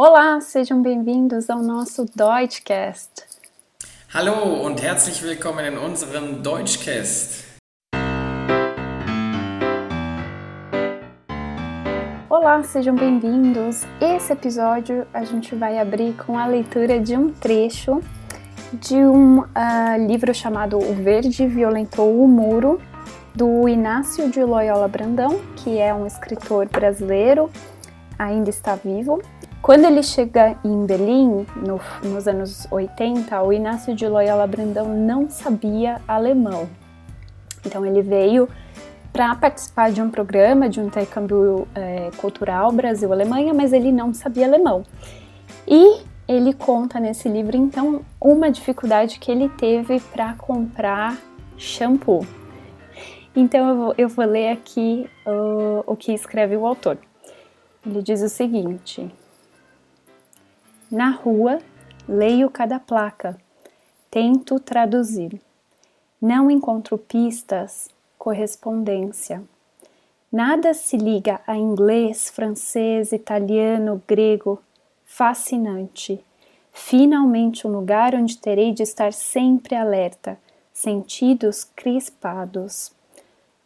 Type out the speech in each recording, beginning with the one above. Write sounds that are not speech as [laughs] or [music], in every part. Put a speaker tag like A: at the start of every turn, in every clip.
A: Olá, sejam bem-vindos ao nosso Deutschcast.
B: Hallo und herzlich willkommen in unserem Deutschcast.
A: Olá, sejam bem-vindos. Esse episódio a gente vai abrir com a leitura de um trecho de um uh, livro chamado O Verde Violentou o Muro, do Inácio de Loyola Brandão, que é um escritor brasileiro, ainda está vivo, quando ele chega em Berlim, no, nos anos 80, o Inácio de Loyola Brandão não sabia alemão. Então ele veio para participar de um programa de um intercâmbio é, cultural Brasil-Alemanha, mas ele não sabia alemão. E ele conta nesse livro, então, uma dificuldade que ele teve para comprar shampoo. Então eu vou, eu vou ler aqui uh, o que escreve o autor. Ele diz o seguinte: na rua, leio cada placa, tento traduzir. Não encontro pistas, correspondência. Nada se liga a inglês, francês, italiano, grego. Fascinante. Finalmente um lugar onde terei de estar sempre alerta, sentidos crispados.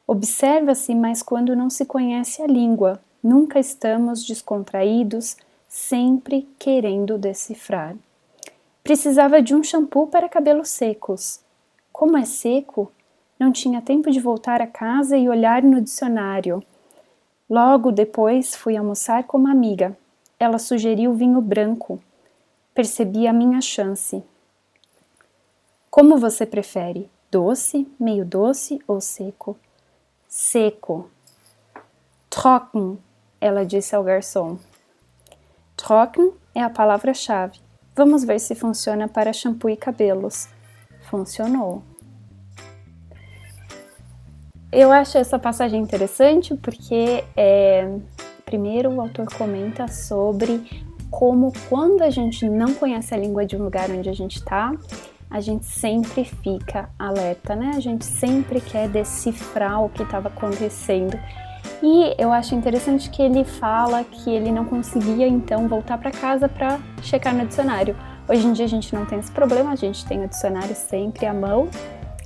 A: Observa-se, mas quando não se conhece a língua, nunca estamos descontraídos, sempre querendo decifrar. Precisava de um shampoo para cabelos secos. Como é seco? Não tinha tempo de voltar a casa e olhar no dicionário. Logo depois fui almoçar com uma amiga. Ela sugeriu vinho branco. Percebi a minha chance. Como você prefere? Doce, meio doce ou seco? Seco. Trocken, ela disse ao garçom. Trocken é a palavra-chave. Vamos ver se funciona para shampoo e cabelos. Funcionou. Eu acho essa passagem interessante porque, é, primeiro, o autor comenta sobre como, quando a gente não conhece a língua de um lugar onde a gente está, a gente sempre fica alerta, né? A gente sempre quer decifrar o que estava acontecendo e eu acho interessante que ele fala que ele não conseguia então voltar para casa para checar no dicionário. Hoje em dia a gente não tem esse problema, a gente tem o dicionário sempre à mão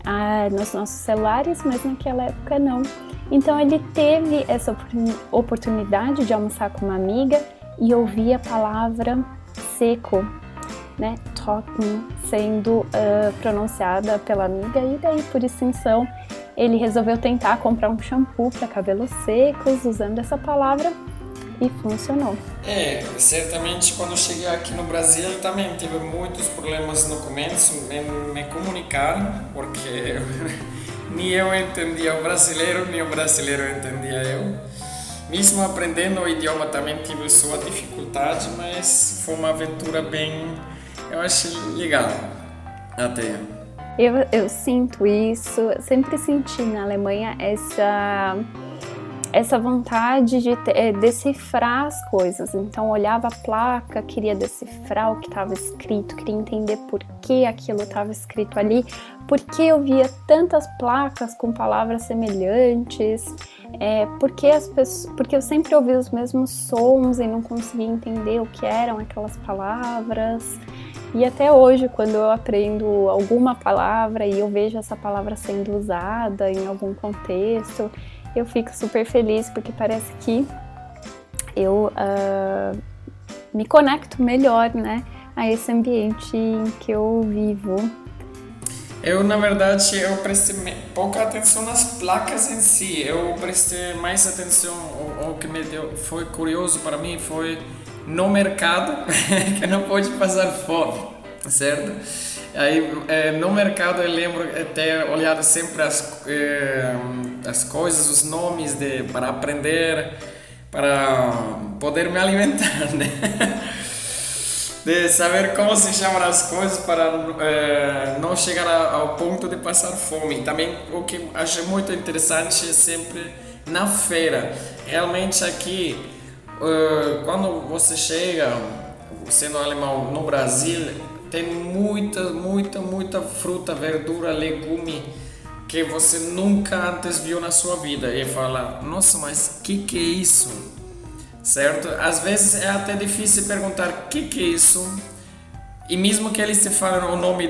A: ah, nos nossos celulares, mas naquela época não. Então ele teve essa oportunidade de almoçar com uma amiga e ouvir a palavra seco, né, trocken, sendo uh, pronunciada pela amiga e daí por extensão ele resolveu tentar comprar um shampoo para cabelos secos usando essa palavra e funcionou.
B: É, certamente quando cheguei aqui no Brasil também tive muitos problemas no começo em me comunicar, porque [laughs] nem eu entendia o brasileiro, nem o brasileiro entendia eu. Mesmo aprendendo o idioma também tive sua dificuldade, mas foi uma aventura bem, eu achei legal até.
A: Eu, eu sinto isso, sempre senti na Alemanha essa essa vontade de é, decifrar as coisas. Então, olhava a placa, queria decifrar o que estava escrito, queria entender por que aquilo estava escrito ali, porque eu via tantas placas com palavras semelhantes, é, porque, as pessoas, porque eu sempre ouvia os mesmos sons e não conseguia entender o que eram aquelas palavras. E até hoje, quando eu aprendo alguma palavra e eu vejo essa palavra sendo usada em algum contexto, eu fico super feliz porque parece que eu uh, me conecto melhor, né, a esse ambiente em que eu vivo.
B: Eu, na verdade, eu prestei pouca atenção nas placas em si. Eu prestei mais atenção, o, o que me deu, foi curioso para mim foi no mercado, [laughs] que não pode passar fome, certo? Aí, é, no mercado eu lembro ter olhado sempre as, é, as coisas, os nomes de, para aprender, para poder me alimentar, [laughs] né? De saber como se chamam as coisas para é, não chegar ao ponto de passar fome. Também o que acho muito interessante é sempre na feira. Realmente aqui quando você chega, sendo alemão, no Brasil, tem muita, muita, muita fruta, verdura, legume que você nunca antes viu na sua vida e fala: Nossa, mas que que é isso? certo? Às vezes é até difícil perguntar que, que é isso, e mesmo que eles te falem o nome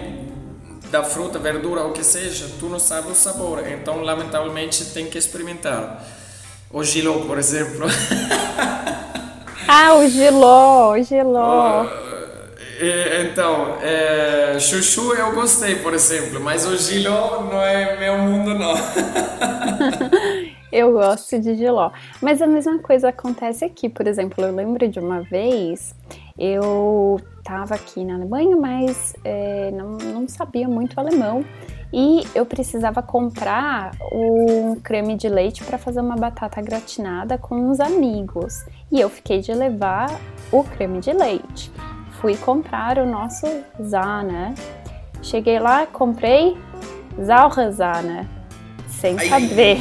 B: da fruta, verdura, o que seja, tu não sabe o sabor, então lamentavelmente tem que experimentar. O giló, por exemplo. [laughs]
A: ah, o giló, o giló.
B: então, é, chuchu eu gostei, por exemplo, mas o giló não é meu mundo, não. [laughs]
A: eu gosto de giló. Mas a mesma coisa acontece aqui, por exemplo, eu lembro de uma vez, eu estava aqui na Alemanha, mas é, não, não sabia muito alemão e eu precisava comprar um creme de leite para fazer uma batata gratinada com uns amigos. E eu fiquei de levar o creme de leite. Fui comprar o nosso Zana. Cheguei lá, comprei Zalrazana, sem saber.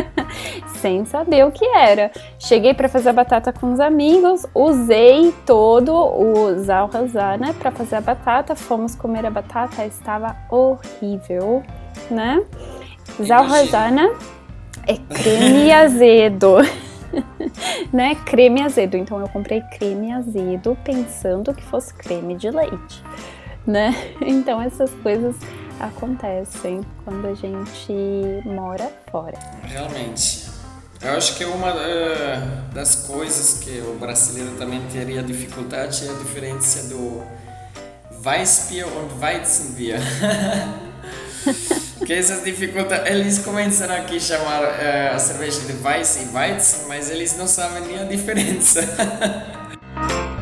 A: [laughs] sem saber o que era. Cheguei para fazer a batata com os amigos, usei todo o zalrazana para fazer a batata, fomos comer a batata, estava horrível, né? Zalrazana é creme [laughs] azedo. [laughs] né? Creme azedo. Então eu comprei creme azedo pensando que fosse creme de leite, né? Então essas coisas acontecem quando a gente mora fora.
B: Realmente. Eu acho que uma uh, das coisas que o brasileiro também teria dificuldade é a diferença do Weissbier e Weizenbier. que essas dificuldades, eles começam aqui a chamar uh, a cerveja de Weiss e Weizen, mas eles não sabem nem a diferença. [laughs]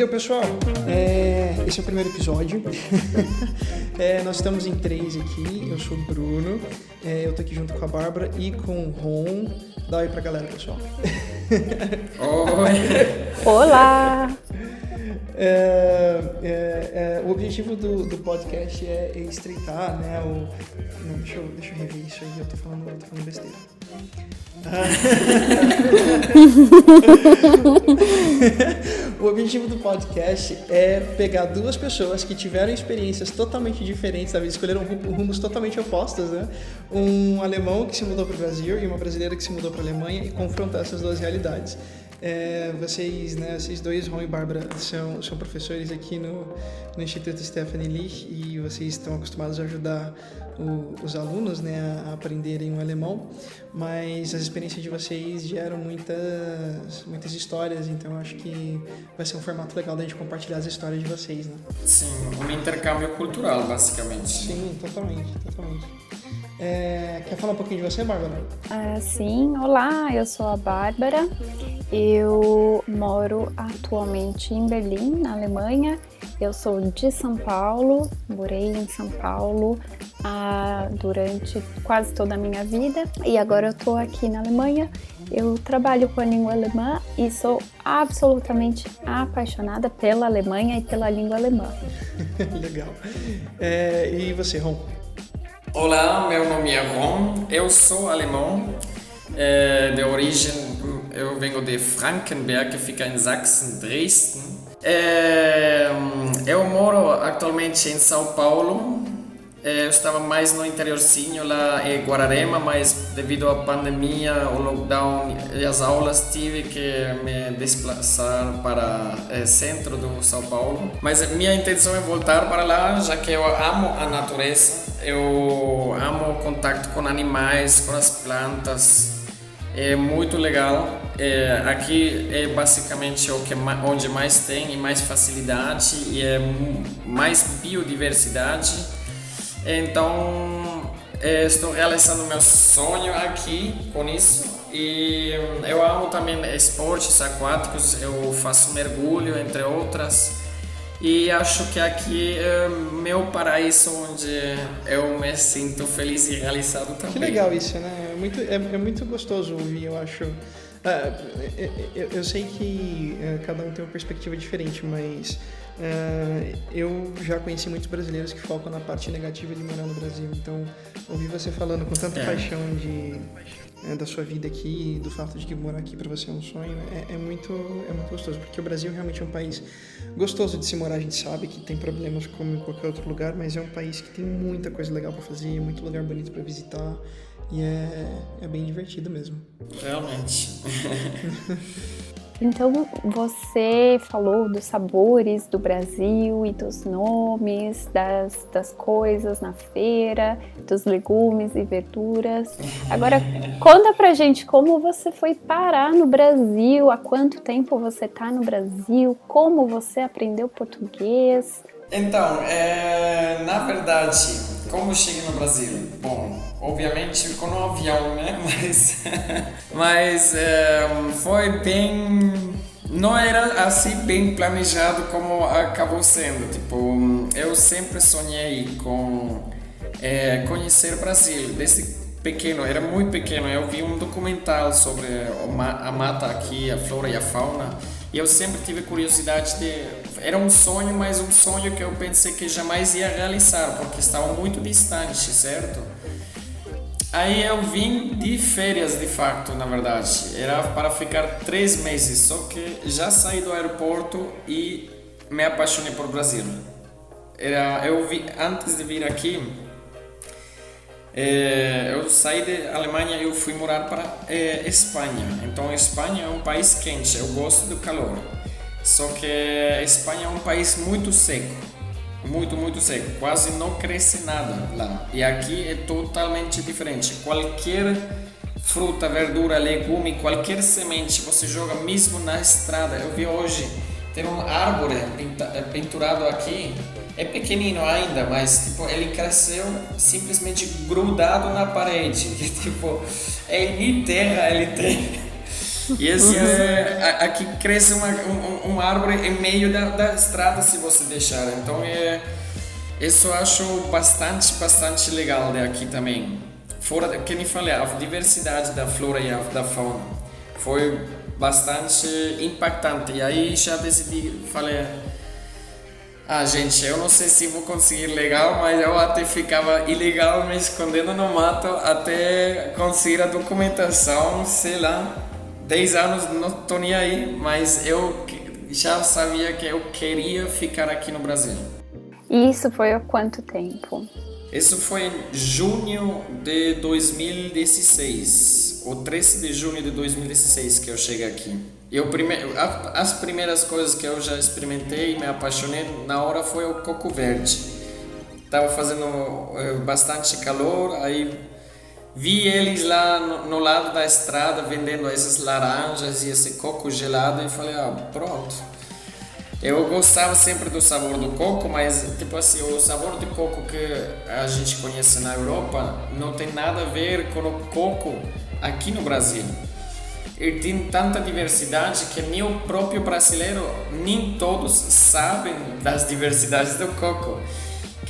C: Então, pessoal, é, esse é o primeiro episódio. [laughs] é, nós estamos em três aqui. Eu sou o Bruno, é, eu tô aqui junto com a Bárbara e com o Ron. Dá aí pra galera, pessoal. [laughs]
B: Oi!
A: Olá!
C: É, é, é, o objetivo do, do podcast é estreitar, né? O, não, deixa, eu, deixa eu rever isso aí, eu tô falando, eu tô falando besteira. [laughs] o objetivo do podcast é pegar duas pessoas que tiveram experiências totalmente diferentes, talvez escolheram rumos totalmente opostos, né? Um alemão que se mudou para o Brasil e uma brasileira que se mudou para a Alemanha e confrontar essas duas realidades. É, vocês, né, vocês dois, Ron e Bárbara, são, são professores aqui no, no Instituto Stephanie Lich e vocês estão acostumados a ajudar o, os alunos né, a aprenderem o alemão, mas as experiências de vocês geram muitas, muitas histórias, então acho que vai ser um formato legal da gente compartilhar as histórias de vocês. Né?
B: Sim, um intercâmbio cultural, basicamente.
C: Sim, totalmente, totalmente. É, quer falar um pouquinho de você, Bárbara?
A: Ah, sim, olá, eu sou a Bárbara. Eu moro atualmente em Berlim, na Alemanha. Eu sou de São Paulo, morei em São Paulo ah, durante quase toda a minha vida e agora eu estou aqui na Alemanha. Eu trabalho com a língua alemã e sou absolutamente apaixonada pela Alemanha e pela língua alemã. [laughs]
C: Legal. É, e você, Ron?
B: Olá, meu nome é Ron, eu sou alemão, é, de origem, eu venho de Frankenberg, que fica em Sachsen, Dresden. É, eu moro atualmente em São Paulo, eu estava mais no interiorzinho lá em Guararema, mas devido à pandemia, o lockdown e as aulas, tive que me desplaçar para o é, centro do São Paulo. Mas minha intenção é voltar para lá, já que eu amo a natureza, eu amo o contato com animais, com as plantas. É muito legal. É, aqui é basicamente o que onde mais tem e mais facilidade e é mais biodiversidade então, eh, estou realizando meu sonho aqui com isso. E eu amo também esportes aquáticos, eu faço mergulho, entre outras. E acho que aqui é meu paraíso onde eu me sinto feliz e realizado também.
C: Que legal isso, né? É muito, é, é muito gostoso ouvir, eu acho Ah, eu, eu, sei que uh, cada um tem uma perspectiva diferente, mas uh, eu já conheci muitos brasileiros que focam na parte negativa de morar no Brasil. Então, ouvir você falando com tanta é. paixão de, uh, da sua vida aqui, do fato de que morar aqui para você é um sonho, é, é, muito, é muito gostoso, porque o Brasil realmente é um país gostoso de se morar. A gente sabe que tem problemas como em qualquer outro lugar, mas é um país que tem muita coisa legal para fazer, muito lugar bonito para visitar. E é, é bem divertido mesmo.
B: Realmente. [laughs]
A: Então, você falou dos sabores do Brasil e dos nomes, das, das coisas na feira, dos legumes e verduras. Agora, [laughs] conta pra gente como você foi parar no Brasil, há quanto tempo você tá no Brasil, como você aprendeu português.
B: Então, é, na verdade, como cheguei no Brasil? Bom, obviamente com um avião, né? [laughs] Mas, mas é, foi bem. Não era assim bem planejado como acabou sendo. Tipo, eu sempre sonhei com é, conhecer o Brasil desde pequeno, era muito pequeno. Eu vi um documental sobre a mata aqui, a flora e a fauna. E eu sempre tive curiosidade de. Era um sonho, mas um sonho que eu pensei que jamais ia realizar, porque estava muito distante, certo? Aí eu vim de férias, de fato, na verdade. Era para ficar três meses, só que já saí do aeroporto e me apaixonei por Brasil. Era, eu vi, antes de vir aqui, é, eu saí da Alemanha e eu fui morar para é, Espanha. Então, Espanha é um país quente, eu gosto do calor. Só que Espanha é um país muito seco, muito, muito seco. Quase não cresce nada lá. E aqui é totalmente diferente. Qualquer fruta, verdura, legume, qualquer semente você joga mesmo na estrada. Eu vi hoje, tem uma árvore pinturado aqui é pequenino ainda, mas tipo, ele cresceu simplesmente grudado na parede. [laughs] Que, tipo, é em terra ele tem. E esse é, aqui cresce uma, um, uma árvore em meio da, da estrada se você deixar. Então é isso eu acho bastante, bastante legal aqui também. Fora, que nem falei, a diversidade da flora e da fauna foi bastante impactante. E aí já decidi, falei, ah, gente, eu não sei se vou conseguir legal, mas eu até ficava ilegal me escondendo no mato até conseguir a documentação, sei lá. 10 anos não tô nem aí, mas eu já sabia que eu queria ficar aqui no Brasil.
A: E isso foi há quanto tempo?
B: Isso foi em junho de 2016, o 13 de junho de 2016 que eu cheguei aqui. Eu prime... As primeiras coisas que eu já experimentei e me apaixonei na hora foi o coco verde. Tava fazendo eh, bastante calor, aí vi eles lá no, no lado da estrada vendendo essas laranjas e esse coco gelado e falei, ah, pronto. Eu gostava sempre do sabor do coco, mas tipo assim, o sabor de coco que a gente conhece na Europa não tem nada a ver com o coco aqui no Brasil ele tem tanta diversidade que nem o próprio brasileiro, nem todos sabem das diversidades do coco.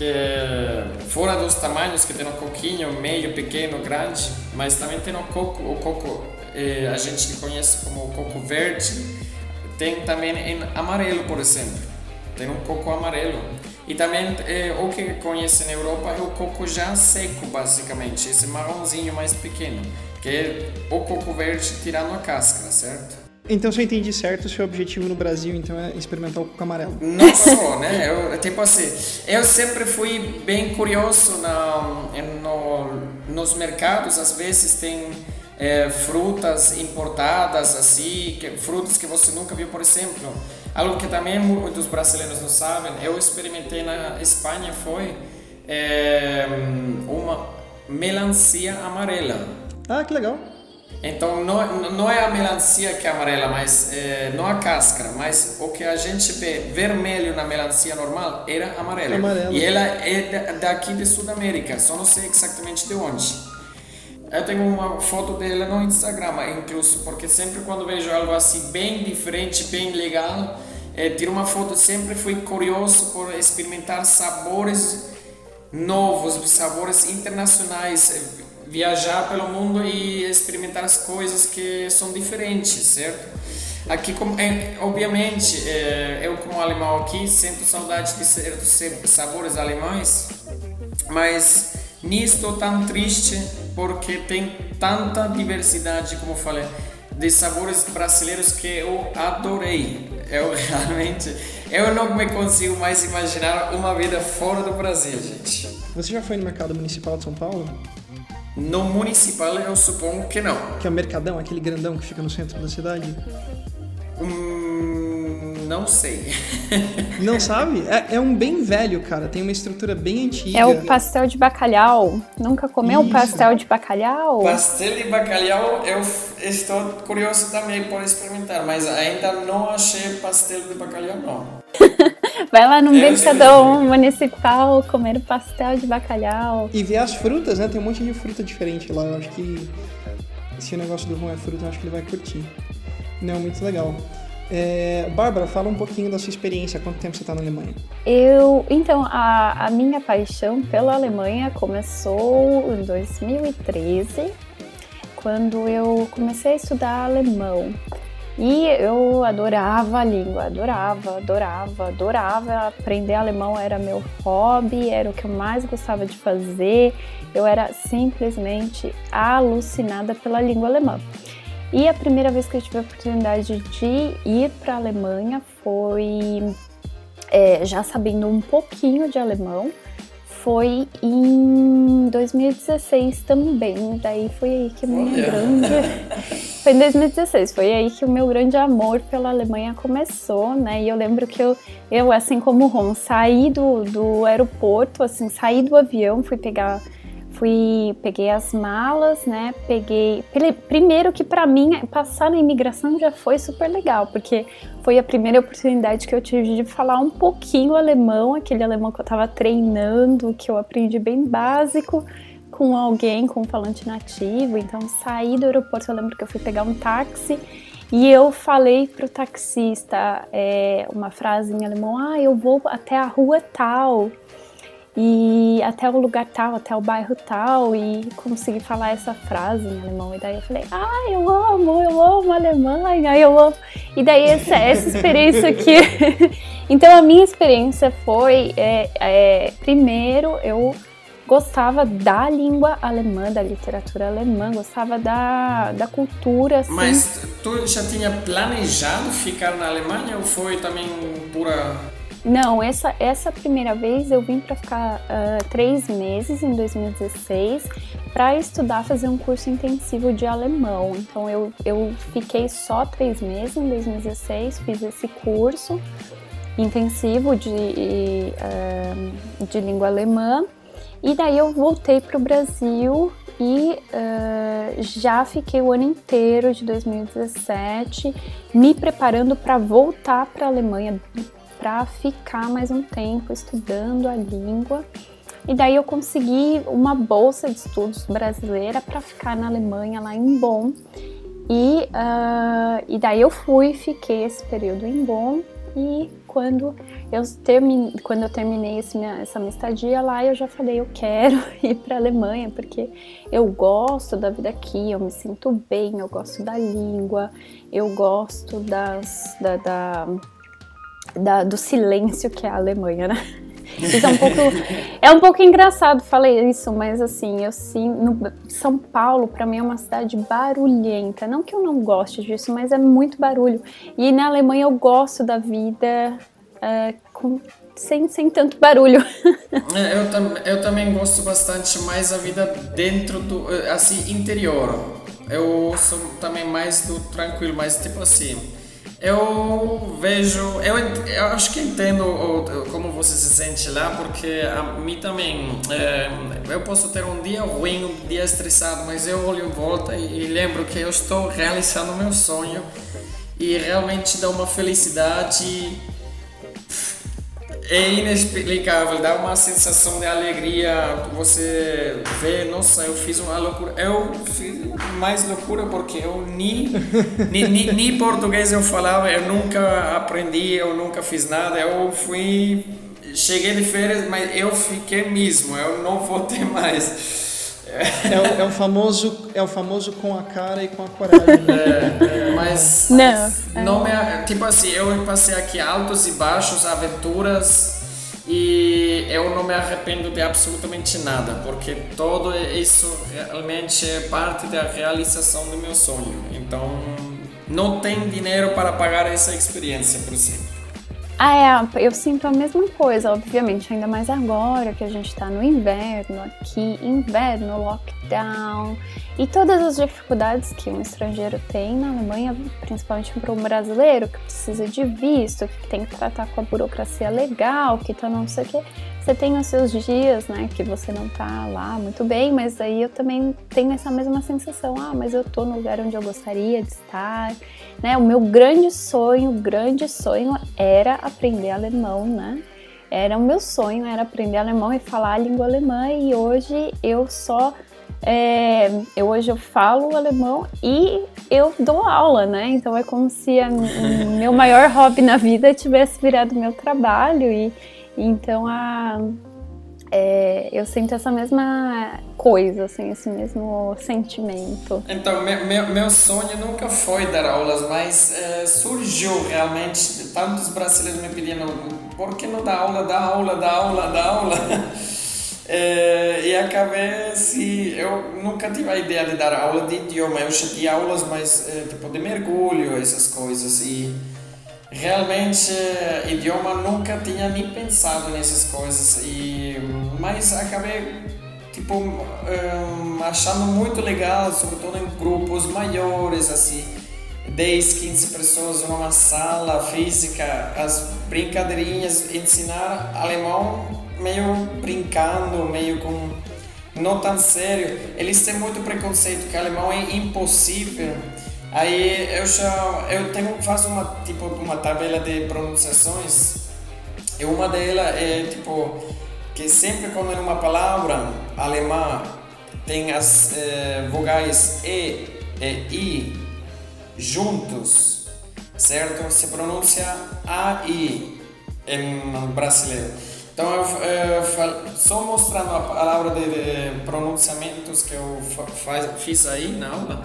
B: Que fora dos tamanhos que tem o coquinho, meio, pequeno, grande, mas também tem o coco, o coco eh, a gente conhece como o coco verde, tem também em amarelo, por exemplo. Tem um coco amarelo. E também eh, o que conhece na Europa é o coco já seco, basicamente, esse marronzinho mais pequeno que é o coco verde tirando a casca, certo?
C: Então, se eu entendi certo, o seu objetivo no Brasil, então, é experimentar o coco amarelo.
B: Não só, né? Eu, tipo assim, eu sempre fui bem curioso na, no, nos mercados, às vezes tem é, frutas importadas, assim, que, frutas que você nunca viu, por exemplo. Algo que também muitos brasileiros não sabem, eu experimentei na Espanha, foi é, uma melancia amarela.
C: Ah, que legal.
B: Então não, não é a melancia que é amarela, mas é, não a cáscara, mas o que a gente vê vermelho na melancia normal era amarelo. amarelo. E ela é daqui de Sudamérica, só não sei exatamente de onde. Eu tenho uma foto dela no Instagram, incluso, porque sempre quando vejo algo assim bem diferente, bem legal, é, tiro uma foto. Sempre fui curioso por experimentar sabores novos, sabores internacionais viajar pelo mundo e experimentar as coisas que são diferentes, certo? Aqui, obviamente, é, eu como alemão aqui sinto saudade de certos sabores alemães, mas nem estou tão triste porque tem tanta diversidade, como falei, de sabores brasileiros que eu adorei. Eu [laughs] realmente, eu não me consigo mais imaginar uma vida fora do Brasil, gente.
C: Você já foi no mercado municipal de São Paulo?
B: No municipal eu supongo que não.
C: Que é o Mercadão, aquele grandão que fica no centro da cidade?
B: Hum, não sei. [laughs]
C: não sabe? É, é, um bem velho, cara. Tem uma estrutura bem antiga.
A: É o pastel de bacalhau. Nunca comeu Isso. pastel de bacalhau?
B: Pastel de bacalhau eu estou curioso também por experimentar, mas ainda não achei pastel de bacalhau, não. [laughs]
A: Vai lá no mercadão municipal comer pastel de bacalhau.
C: E ver as frutas, né? Tem um monte de fruta diferente lá. Eu acho que se o negócio do Ron é fruta, eu acho que ele vai curtir. Não, muito legal. É, Bárbara, fala um pouquinho da sua experiência, quanto tempo você está na Alemanha?
A: Eu, então, a, a minha paixão pela Alemanha começou em 2013, quando eu comecei a estudar alemão. E eu adorava a língua, adorava, adorava, adorava. Aprender alemão era meu hobby, era o que eu mais gostava de fazer. Eu era simplesmente alucinada pela língua alemã. E a primeira vez que eu tive a oportunidade de ir para a Alemanha foi é, já sabendo um pouquinho de alemão. Foi em 2016 também. Daí foi aí que o meu grande. [laughs] Foi em 2016, foi aí que o meu grande amor pela Alemanha começou, né? E eu lembro que eu, eu assim como o Ron, saí do, do aeroporto, assim, saí do avião, fui pegar fui, peguei as malas, né? Peguei. Primeiro que para mim passar na imigração já foi super legal, porque foi a primeira oportunidade que eu tive de falar um pouquinho alemão, aquele alemão que eu tava treinando, que eu aprendi bem básico com alguém, com um falante nativo. Então saí do aeroporto, eu lembro que eu fui pegar um táxi e eu falei pro taxista é, uma frase em alemão: Ah, eu vou até a rua tal e até o lugar tal, até o bairro tal, e consegui falar essa frase em alemão. E daí eu falei, ah, eu amo, eu amo a Alemanha, eu amo. E daí essa, essa experiência aqui. [laughs] então a minha experiência foi, é, é, primeiro, eu gostava da língua alemã, da literatura alemã, gostava da, da cultura. Assim.
B: Mas tu já tinha planejado ficar na Alemanha ou foi também pura
A: não, essa, essa primeira vez eu vim para ficar uh, três meses em 2016 para estudar, fazer um curso intensivo de alemão. Então eu, eu fiquei só três meses em 2016, fiz esse curso intensivo de, uh, de língua alemã e daí eu voltei para o Brasil e uh, já fiquei o ano inteiro de 2017 me preparando para voltar para a Alemanha para ficar mais um tempo estudando a língua. E daí eu consegui uma bolsa de estudos brasileira para ficar na Alemanha, lá em Bonn. E, uh, e daí eu fui, fiquei esse período em Bonn e quando eu, termine, quando eu terminei minha, essa minha estadia lá, eu já falei, eu quero [laughs] ir para a Alemanha, porque eu gosto da vida aqui, eu me sinto bem, eu gosto da língua, eu gosto das, da, da da, do silêncio que é a Alemanha, né? Isso é um pouco, é um pouco engraçado falei isso, mas assim, eu sim, no, São Paulo para mim é uma cidade barulhenta. Não que eu não goste disso, mas é muito barulho. E na Alemanha eu gosto da vida uh, com, sem, sem tanto barulho. [laughs]
B: É, eu, tam, eu também gosto bastante mais da vida dentro do, assim, interior. Eu sou também mais do tranquilo, mais tipo assim eu vejo, eu, eu acho que entendo como você se sente lá, porque a mim também, é, eu posso ter um dia ruim, um dia estressado, mas eu olho em volta e, e lembro que eu estou realizando meu sonho e realmente dá uma felicidade é inexplicável, dá uma sensação de alegria. Você vê, nossa, eu fiz uma loucura. Eu fiz mais loucura porque eu nem, nem, nem, nem português eu falava, eu nunca aprendi, eu nunca fiz nada. Eu fui, cheguei de férias, mas eu fiquei mesmo, eu não voltei [laughs] mais.
C: É o, é o famoso é o famoso com a cara e com a coragem. Né?
B: É, é, mas
A: Não.
B: não me, tipo assim, eu passei aqui altos e baixos, aventuras e eu não me arrependo de absolutamente nada, porque tudo isso realmente é parte da realização do meu sonho. Então, não tem dinheiro para pagar essa experiência, por exemplo.
A: Ah, é, eu sinto a mesma coisa, obviamente, ainda mais agora que a gente tá no inverno aqui, inverno, lockdown e todas as dificuldades que um estrangeiro tem na Alemanha, principalmente para um brasileiro que precisa de visto, que tem que tratar com a burocracia legal, que tá não sei o que. Você tem os seus dias, né, que você não tá lá muito bem, mas aí eu também tenho essa mesma sensação, ah, mas eu tô no lugar onde eu gostaria de estar, né? O meu grande sonho, grande sonho era aprender alemão, né? Era o meu sonho, era aprender alemão e falar a língua alemã e hoje eu só é, eu hoje eu falo alemão e eu dou aula, né? Então é como se a, o [laughs] meu maior hobby na vida tivesse virado meu trabalho e então a, é, eu sinto essa mesma coisa, assim, esse mesmo sentimento.
B: Então, meu, meu, meu sonho nunca foi dar aulas, mas é, surgiu realmente, tantos brasileiros me pedindo, por que não dá aula, dá aula, dá aula, dá aula? [laughs] É, e acabei, se eu nunca tive a ideia de dar aula de idioma, eu já tinha aulas mais, é, tipo, de mergulho, essas coisas, e realmente idioma nunca tinha nem pensado nessas coisas. E mas acabei tipo achando muito legal sobretudo em grupos maiores assim 10, 15 pessoas numa sala física as brincadeirinhas ensinar alemão meio brincando meio com não tão sério eles têm muito preconceito que alemão é impossível Aí eu já eu tenho faço uma tipo uma tabela de pronunciações e uma delas é tipo que sempre quando é uma palavra alemã tem as eh, vogais e e i juntos, certo? Se pronuncia a i em brasileiro. Então eu, eu só mostrando a palavra de, de pronunciamentos que eu faz, fiz aí na aula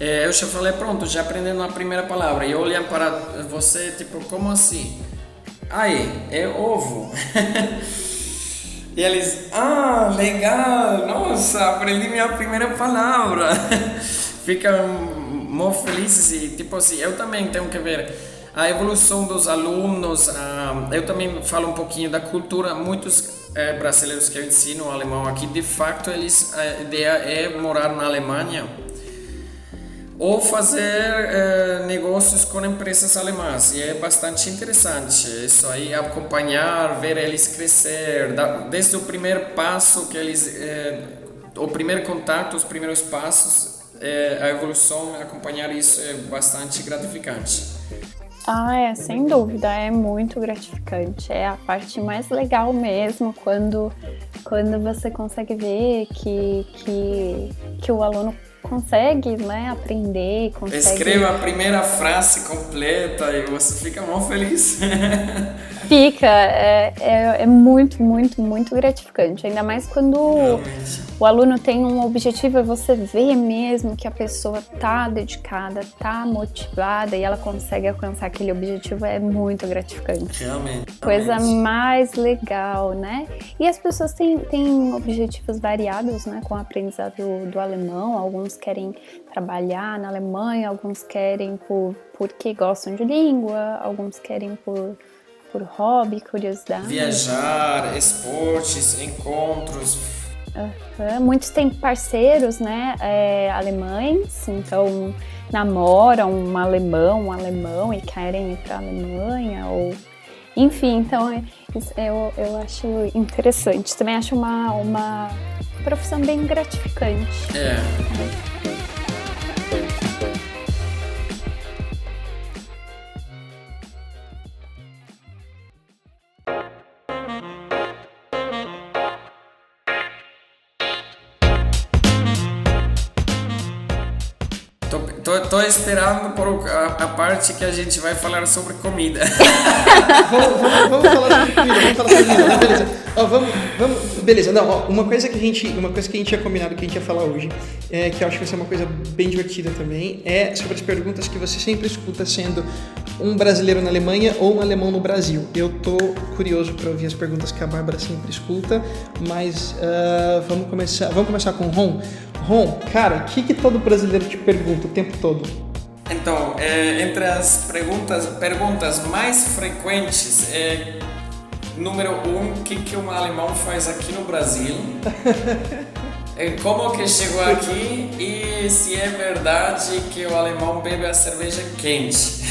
B: é, eu já falei, pronto, já aprendendo a primeira palavra. E olhando para você, tipo, como assim? Aí, é ovo. [laughs] e eles, ah, legal, nossa, aprendi minha primeira palavra. [laughs] Ficam muito felizes e, tipo assim, eu também tenho que ver a evolução dos alunos. Eu também falo um pouquinho da cultura. Muitos é, brasileiros que eu ensino alemão aqui, de fato, eles, a ideia é morar na Alemanha ou fazer é, negócios com empresas alemãs e é bastante interessante isso aí acompanhar ver eles crescer desde o primeiro passo que eles é, o primeiro contato os primeiros passos a evolução acompanhar isso é bastante gratificante
A: ah, é, sem dúvida, é muito gratificante. É a parte mais legal mesmo quando, quando você consegue ver que, que, que o aluno consegue né, aprender, consegue...
B: Escreva a primeira frase completa e você fica muito feliz. [laughs]
A: Fica, é, é, é, muito, muito, muito gratificante. Ainda mais quando o aluno tem um objetivo e você vê mesmo que a pessoa tá dedicada, tá motivada e ela consegue alcançar aquele objetivo, é muito gratificante.
B: Realmente.
A: Coisa mais legal, né? E as pessoas têm, têm objetivos variados, né, com o aprendizado do, do alemão. Alguns querem trabalhar na Alemanha, alguns querem por, porque gostam de língua, alguns querem por por hobby, curiosidade.
B: Viajar, esportes, encontros.
A: Uhum. Muitos têm parceiros, né, é, alemães, então namoram um alemão, um alemão e querem ir para a Alemanha ou enfim, então eu, eu acho interessante. Também acho uma, uma profissão bem gratificante.
B: É. Tô, tô esperando por a, a, parte que a gente vai falar sobre comida. [laughs]
C: vamos, falar sobre comida, vamos falar sobre comida, beleza. Vamos, vamos, beleza. Não, ó, uma coisa que a gente, uma coisa que a gente tinha combinado que a gente ia falar hoje, é, que eu acho que vai ser uma coisa bem divertida também, é sobre as perguntas que você sempre escuta sendo um brasileiro na Alemanha ou um alemão no Brasil. Eu tô curioso para ouvir as perguntas que a Bárbara sempre escuta, mas uh, vamos começar, vamos começar com o Ron. Ron, cara, o que, que todo brasileiro te pergunta o tempo todo?
B: Então, é, entre as perguntas, perguntas mais frequentes é número um, o que, que um alemão faz aqui no Brasil? [laughs] É, como que chegou aqui e se é verdade que o alemão bebe a cerveja quente?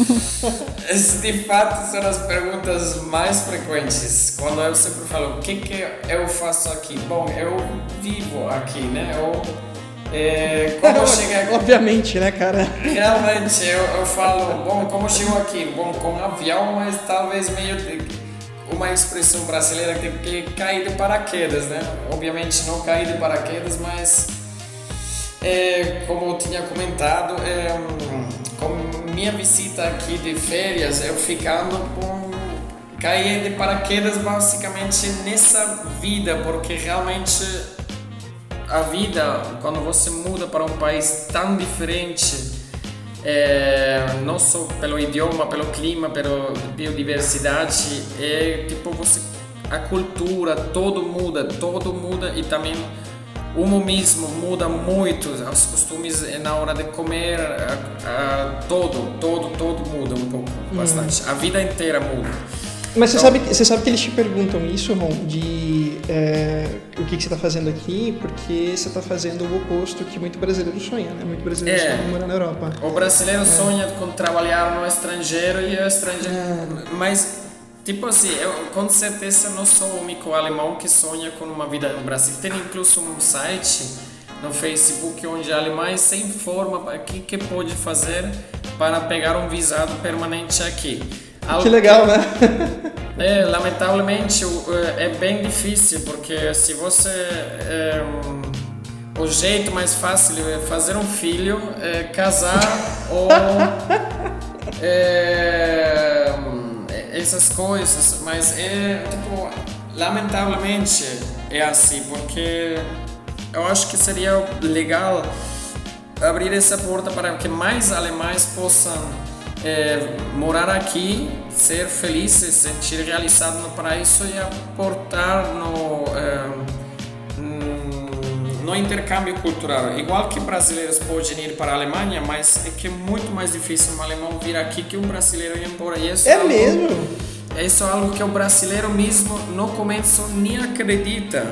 B: [laughs] De fato são as perguntas mais frequentes. Quando eu sempre falo, o que, que eu faço aqui? Bom, eu vivo aqui, né? Eu, é, como [laughs] cheguei aqui?
C: Obviamente, né, cara?
B: Realmente, eu, eu falo, bom, como chegou aqui? Bom, com avião, mas talvez meio uma expressão brasileira que, que cair de paraquedas, né? Obviamente não cair de paraquedas, mas é, como eu tinha comentado, é, com minha visita aqui de férias, eu ficando com cair de paraquedas basicamente nessa vida, porque realmente a vida quando você muda para um país tão diferente é, não só pelo idioma, pelo clima, pela biodiversidade, é tipo você a cultura, todo muda, todo muda e também o mesmo muda muito, os costumes na hora de comer, a, a, todo, todo, todo muda um pouco, bastante. Uhum. A vida inteira muda.
C: Mas você, então, sabe, você sabe que eles te perguntam isso, Ron, de é, o que, que você está fazendo aqui, porque você está fazendo o oposto que muito brasileiro sonha, né? Muito brasileiro é, sonha morar na Europa.
B: O brasileiro é. sonha com trabalhar no estrangeiro e o estrangeiro... É. Mas, tipo assim, eu com certeza não sou o único alemão que sonha com uma vida no Brasil. Tem incluso um site no Facebook onde alemães se informam o que, que pode fazer para pegar um visado permanente aqui.
C: Que legal, né? [laughs]
B: É, lamentavelmente é bem difícil porque se você é, o jeito mais fácil é fazer um filho, é casar [laughs] ou é, essas coisas, mas é tipo lamentavelmente é assim porque eu acho que seria legal abrir essa porta para que mais alemães possam é, morar aqui, ser feliz, se sentir realizado no paraíso e aportar no, é, no intercâmbio cultural. Igual que brasileiros podem ir para a Alemanha, mas é que é muito mais difícil um alemão vir aqui que um brasileiro ir embora. E
C: isso é, é algo, mesmo?
B: Isso é algo que o brasileiro mesmo no começo nem acredita.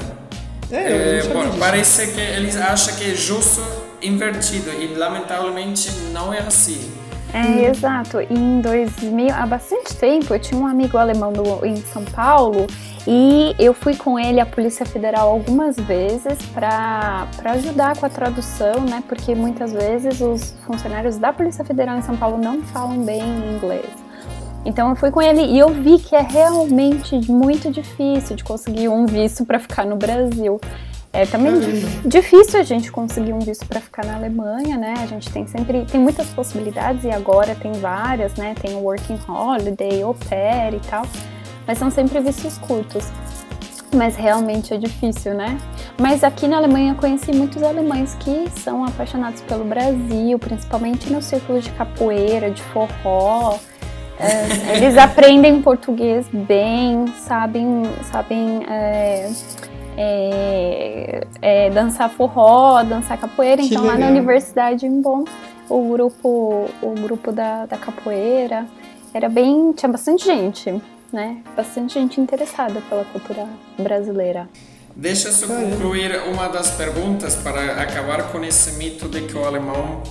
C: É, é,
B: parece que eles acham que é justo invertido e lamentavelmente não é assim.
A: É, hum. exato. E em 2000, há bastante tempo, eu tinha um amigo alemão no, em São Paulo e eu fui com ele à Polícia Federal algumas vezes para ajudar com a tradução, né? Porque muitas vezes os funcionários da Polícia Federal em São Paulo não falam bem inglês. Então eu fui com ele e eu vi que é realmente muito difícil de conseguir um visto para ficar no Brasil. É também difícil a gente conseguir um visto para ficar na Alemanha, né? A gente tem sempre tem muitas possibilidades e agora tem várias, né? Tem o working holiday, au pair e tal, mas são sempre vistos curtos. Mas realmente é difícil, né? Mas aqui na Alemanha eu conheci muitos alemães que são apaixonados pelo Brasil, principalmente no círculo de capoeira, de forró. É, eles aprendem português bem, sabem, sabem é, é, é, dançar forró, dançar capoeira. Que então legal. lá na universidade em Bonn, o grupo, o grupo da, da capoeira era bem. tinha bastante gente, né? Bastante gente interessada pela cultura brasileira.
B: Deixa eu concluir uma das perguntas para acabar com esse mito de que o alemão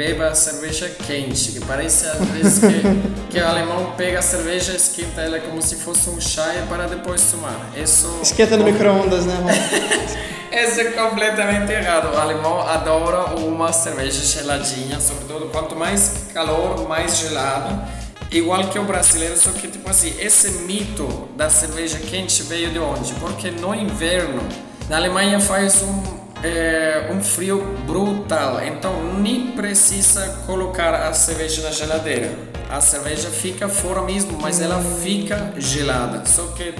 B: beba cerveja quente, que parece às vezes que, que o alemão pega a cerveja, esquenta ela como se fosse um chá para depois tomar. Isso
C: esquenta no micro-ondas, né? [laughs]
B: Isso é completamente errado. O alemão adora uma cerveja geladinha, sobretudo quanto mais calor, mais gelado. Igual que o brasileiro, só que tipo assim, esse mito da cerveja quente veio de onde? Porque no inverno, na Alemanha faz um é um frio brutal, então nem precisa colocar a cerveja na geladeira. A cerveja fica fora mesmo, mas ela fica gelada. Só que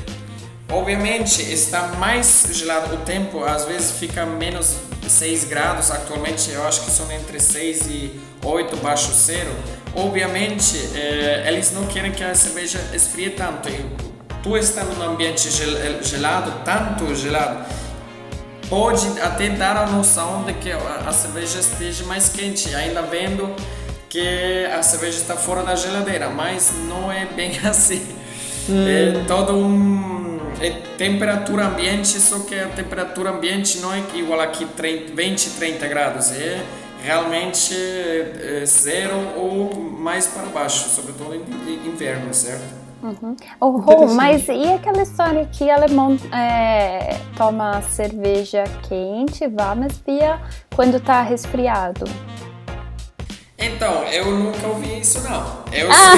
B: Obviamente está mais gelado o tempo, às vezes fica menos 6 graus, atualmente eu acho que são entre 6 e 8 baixo zero. Obviamente eh, eles não querem que a cerveja esfrie tanto. E tu está num ambiente gel, gelado, tanto gelado, pode até dar a noção de que a cerveja esteja mais quente, ainda vendo que a cerveja está fora da geladeira, mas não é bem [laughs] assim. Hum. É todo um é temperatura ambiente, só que a temperatura ambiente não é igual aqui 30, 20, 30 graus, é realmente é, zero ou mais para baixo, sobretudo em inverno, certo?
A: Uhum. Oh, mas e aquela história que alemão é, toma cerveja quente, vamos Bia, quando está resfriado?
B: Então, eu nunca ouvi isso não. Eu ah.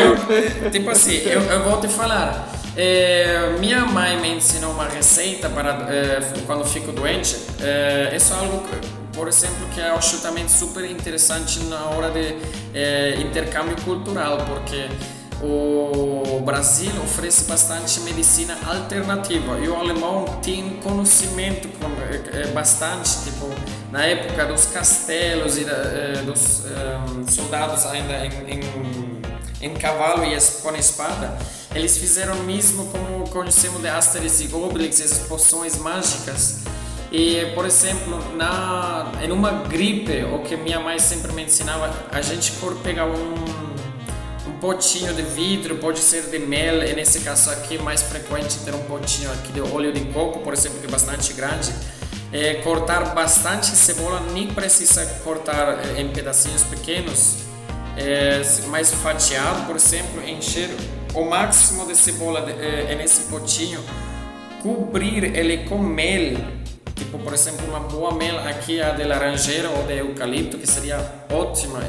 B: eu, [laughs] eu, tipo assim, eu, eu vou te falar. É, minha mãe me ensinou uma receita para é, quando fico doente. É, isso é algo, por exemplo, que eu acho também super interessante na hora de é, intercâmbio cultural, porque o Brasil oferece bastante medicina alternativa e o alemão tem conhecimento é, é bastante, tipo, na época dos castelos e da, dos um, soldados ainda em, em, em, cavalo e com espada, eles fizeram mesmo como conhecemos de Asterix e Obelix, essas poções mágicas. E, por exemplo, na, em uma gripe, o que minha mãe sempre me ensinava, a gente for pegar um potinho de vidro, pode ser de mel, e nesse caso aqui mais frequente ter um potinho aqui de óleo de coco, por exemplo, que é bastante grande. É, cortar bastante cebola, nem precisa cortar é, em pedacinhos pequenos, é, mais fatiado, por exemplo, encher o máximo de cebola de, é, nesse potinho, cobrir ele com mel, tipo, por exemplo, uma boa mel aqui, a de laranjeira ou de eucalipto, que seria ótima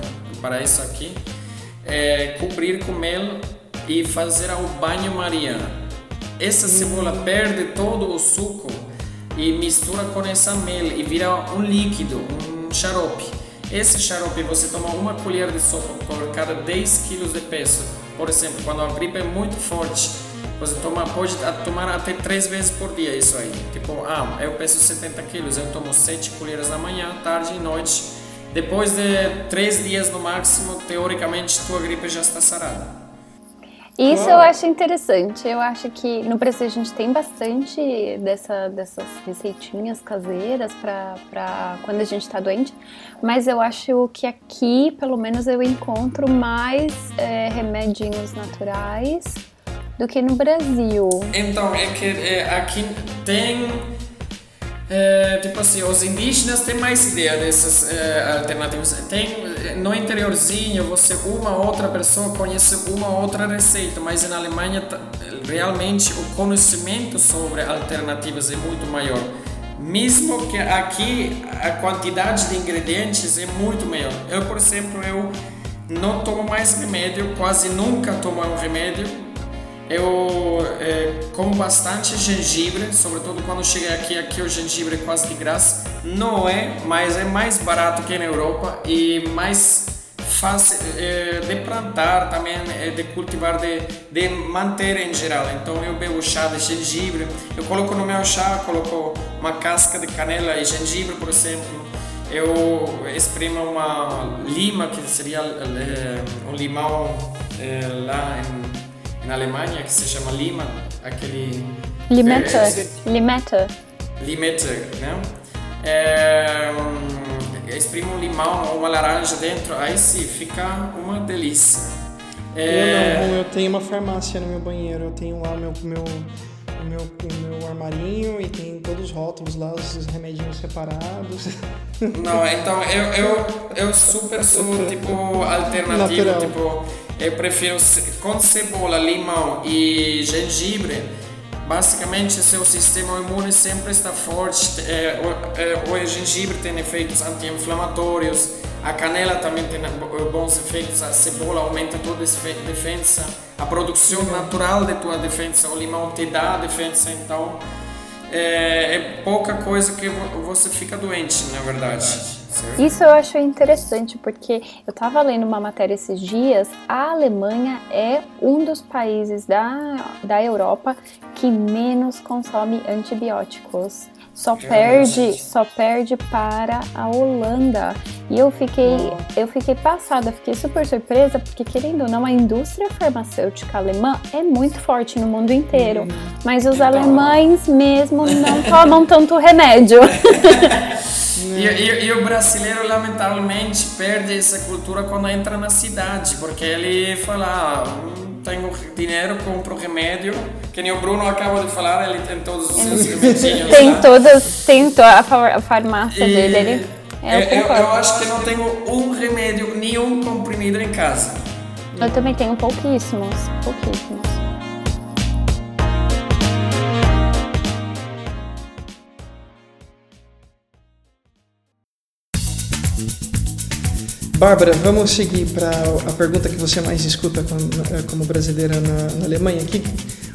B: para isso aqui é, cobrir com mel e fazer ao banho-maria. Essa cebola perde todo o suco e mistura com essa mel e vira um líquido, um xarope. Esse xarope você toma uma colher de sopa por cada 10 kg de peso. Por exemplo, quando a gripe é muito forte, você toma, pode tomar até 3 vezes por dia isso aí. Tipo, ah, eu peso 70 quilos, eu tomo 7 colheres da manhã, tarde e noite depois de três dias no máximo, teoricamente, tua gripe já está sarada.
A: Isso eu acho interessante. Eu acho que no Brasil a gente tem bastante dessa, dessas receitinhas caseiras para quando a gente está doente, mas eu acho que aqui, pelo menos, eu encontro mais é, remedinhos naturais do que no Brasil.
B: Então, é que é, aqui tem é, tipo assim, os indígenas têm mais ideia dessas é, alternativas. Tem no interiorzinho, você uma outra pessoa conhece uma outra receita, mas na Alemanha realmente o conhecimento sobre alternativas é muito maior. Mesmo que aqui a quantidade de ingredientes é muito maior. Eu, por exemplo, eu não tomo mais remédio, quase nunca tomo um remédio eu é, como bastante gengibre, sobretudo quando cheguei aqui, aqui o gengibre é quase de graça. Não é, mas é mais barato que na Europa e mais fácil é, de plantar também, é, de cultivar, de, de manter em geral. Então eu bebo chá de gengibre, eu coloco no meu chá, coloco uma casca de canela e gengibre, por exemplo. Eu espremo uma lima, que seria é, um limão é, lá em na Alemanha que se chama Lima, aquele...
A: Limette, é, Limette.
B: Limette, né? É, um, exprime um limão ou uma laranja dentro, aí sim, fica uma delícia.
C: É... Eu não, eu tenho uma farmácia no meu banheiro, eu tenho lá meu, meu, o meu, o meu armarinho e tem todos os rótulos lá, os remedinhos separados.
B: Não, então eu, eu, eu super sou tipo alternativo, Natural. tipo eu prefiro com cebola, limão e gengibre. Basicamente, seu sistema imune sempre está forte. É, o, é, o gengibre tem efeitos anti-inflamatórios. A canela também tem bons efeitos. A cebola aumenta toda a defesa. A produção natural de tua defesa. O limão te dá a defesa. Então, é, é pouca coisa que você fica doente, na verdade.
A: Certo? Isso eu acho interessante, porque eu estava lendo uma matéria esses dias, a Alemanha é um dos países da, da Europa que menos consome antibióticos. Só perde, só perde para a Holanda. E eu fiquei, eu fiquei passada, fiquei super surpresa, porque querendo ou não, a indústria farmacêutica alemã é muito forte no mundo inteiro. Uhum. Mas os então... alemães mesmo não tomam tanto remédio. [laughs]
B: E, e, e, o brasileiro, lamentavelmente, perde essa cultura quando entra na cidade, porque ele fala: ah, tenho dinheiro, compro remédio. Que nem o Bruno acaba de falar, ele tem todos os seus remedinhos.
A: tem né? todas, tem a farmácia e, dele. Ele,
B: é, eu, eu, eu acho que não tenho um remédio, nenhum comprimido em casa.
A: Eu também tenho pouquíssimos, pouquíssimos.
C: Bárbara, vamos seguir para a pergunta que você mais escuta como brasileira na, na Alemanha. O que,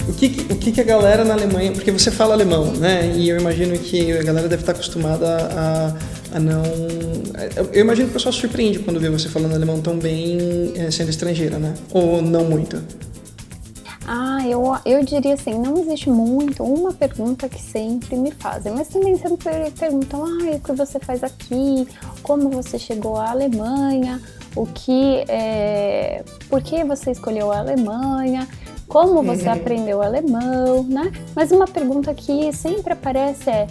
C: o, que, o que a galera na Alemanha. Porque você fala alemão, né? E eu imagino que a galera deve estar acostumada a, a não. Eu imagino que o pessoal se surpreende quando vê você falando alemão tão bem eh, sendo estrangeira, né? Ou não muito?
A: Ah, eu, eu diria assim, não existe muito uma pergunta que sempre me fazem, mas também sempre perguntam, ah, o que você faz aqui, como você chegou à Alemanha, o que, é, por que você escolheu a Alemanha, como você uhum. aprendeu alemão, né? Mas uma pergunta que sempre aparece é,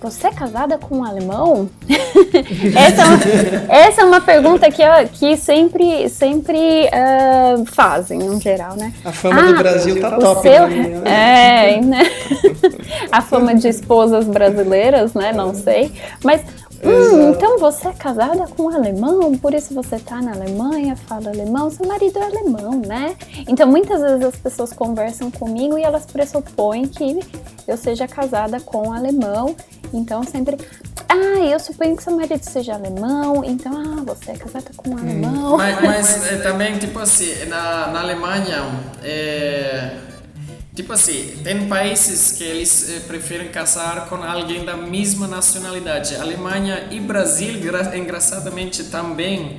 A: você é casada com um alemão? [laughs] essa, é uma, essa, é uma, pergunta que, que sempre, sempre uh, fazem, no geral, né?
C: A fama ah, do Brasil tá top.
A: Seu, né? [laughs] É, né? A fama de esposas brasileiras, né? Não sei. Mas Hum, então você é casada com um alemão, por isso você tá na Alemanha, fala alemão, seu marido é alemão, né? Então muitas vezes as pessoas conversam comigo e elas pressupõem que eu seja casada com um alemão, então sempre. Ah, eu suponho que seu marido seja alemão, então, ah, você é casada com um hum. alemão.
B: Mas, [laughs] mas é, também, tipo assim, na, na Alemanha, é Tipo assim, tem países que eles eh, preferem casar com alguém da mesma nacionalidade. Alemanha e Brasil, engraçadamente também,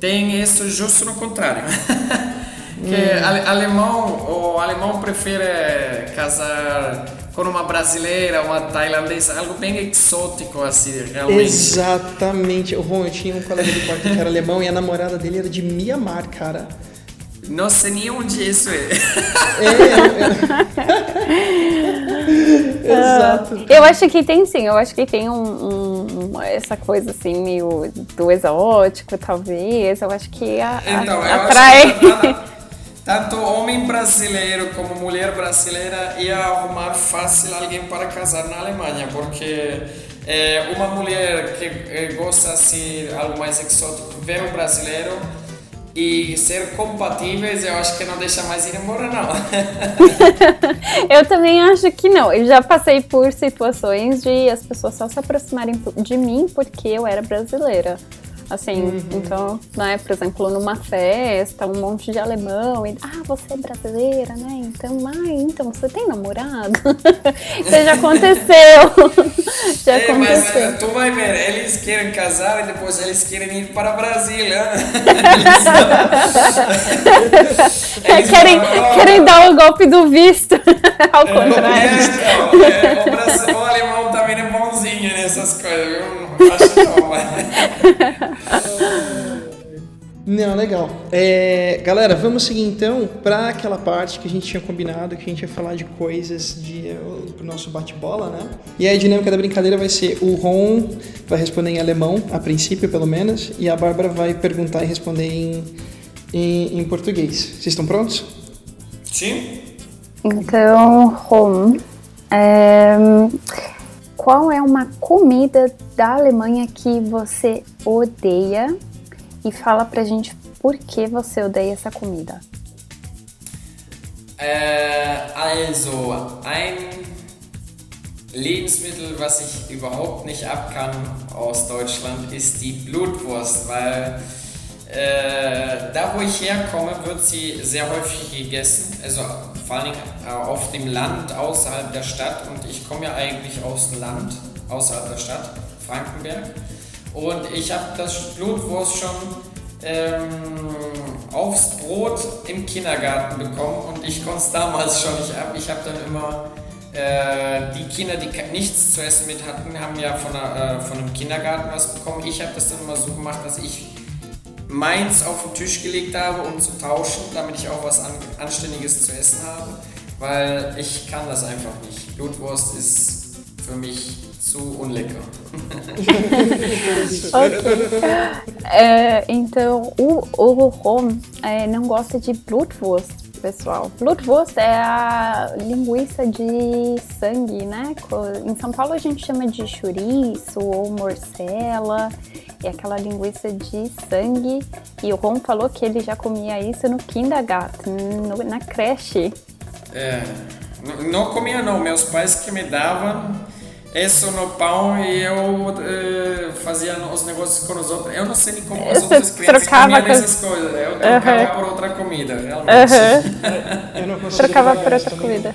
B: tem isso justo no contrário. [laughs] que hum. alemão, o alemão prefere casar com uma brasileira, uma tailandesa, algo bem exótico assim, realmente.
C: Exatamente. Ron, eu tinha um colega de quarto que era alemão e a namorada dele era de Mianmar, cara.
B: Não sei nem onde isso é. é,
C: é. [laughs] Exato.
A: Eu acho que tem sim, eu acho que tem um, um, essa coisa assim, meio do exótico, talvez. Eu acho que a, então, a, atrai. [laughs]
B: Que tanto homem brasileiro como mulher brasileira ia arrumar fácil alguém para casar na Alemanha, porque é, uma mulher que é, gosta assim algo mais exótico, ver um brasileiro e ser compatíveis, eu acho que não deixa mais ir embora, não. [laughs]
A: eu também acho que não. Eu já passei por situações de as pessoas só se aproximarem de mim porque eu era brasileira. Assim, uhum. então, né, por exemplo, numa festa, um monte de alemão, e, ah, você é brasileira, né? Então, ah, então, você tem namorado? [laughs] Isso já aconteceu. [laughs] já é,
B: aconteceu. Mas tu vai ver, eles querem casar e depois eles querem ir para o Brasil, né? [laughs]
A: eles querem, querem dar o golpe do visto, ao é, contrário.
B: É, é, o, Brasil, o alemão também é bonzinho nessas coisas, viu? Acho não,
C: Não, legal. É, galera, vamos seguir então para aquela parte que a gente tinha combinado, que a gente ia falar de coisas de, pro nosso bate-bola, né? E a dinâmica da brincadeira vai ser o Ron vai responder em alemão, a princípio pelo menos, e a Bárbara vai perguntar e responder em, em, em português. Vocês estão prontos?
B: Sim.
A: Então, Ron, é, qual é uma comida da Alemanha que você odeia e fala pra gente por que você odeia essa comida.
B: Äh, also, ein Lebensmittel, was ich überhaupt nicht abkann aus Deutschland, ist die Blutwurst, weil Äh, da, wo ich herkomme, wird sie sehr häufig gegessen. Also vor allem äh, auf dem Land außerhalb der Stadt. Und ich komme ja eigentlich aus dem Land außerhalb der Stadt, Frankenberg. Und ich habe das Blutwurst schon ähm, aufs Brot im Kindergarten bekommen. Und ich konnte es damals schon nicht ab. Ich habe dann immer äh, die Kinder, die nichts zu essen mit hatten, haben ja von, einer, äh, von einem Kindergarten was bekommen. Ich habe das dann immer so gemacht, dass ich meins auf den Tisch gelegt habe, um zu tauschen, damit ich auch was Anständiges zu essen habe, weil ich kann das einfach nicht. Blutwurst ist für mich zu unlecker. [laughs]
A: ok. É, então, o, o Rom é, não gosta de Blutwurst, pessoal. Blutwurst é a linguiça de sangue, né? Em São Paulo a gente chama de chouriço ou morcela. É aquela linguiça de sangue. E o Ron falou que ele já comia isso no kindergarten, no, na creche.
B: É, não comia não. Meus pais que me davam isso no pão e eu uh, fazia os negócios com os outros. Eu não sei nem como as outras crianças comiam com... essas coisas. Eu trocava uhum. por outra comida, realmente.
A: Uhum. eu não trocava por outra comida.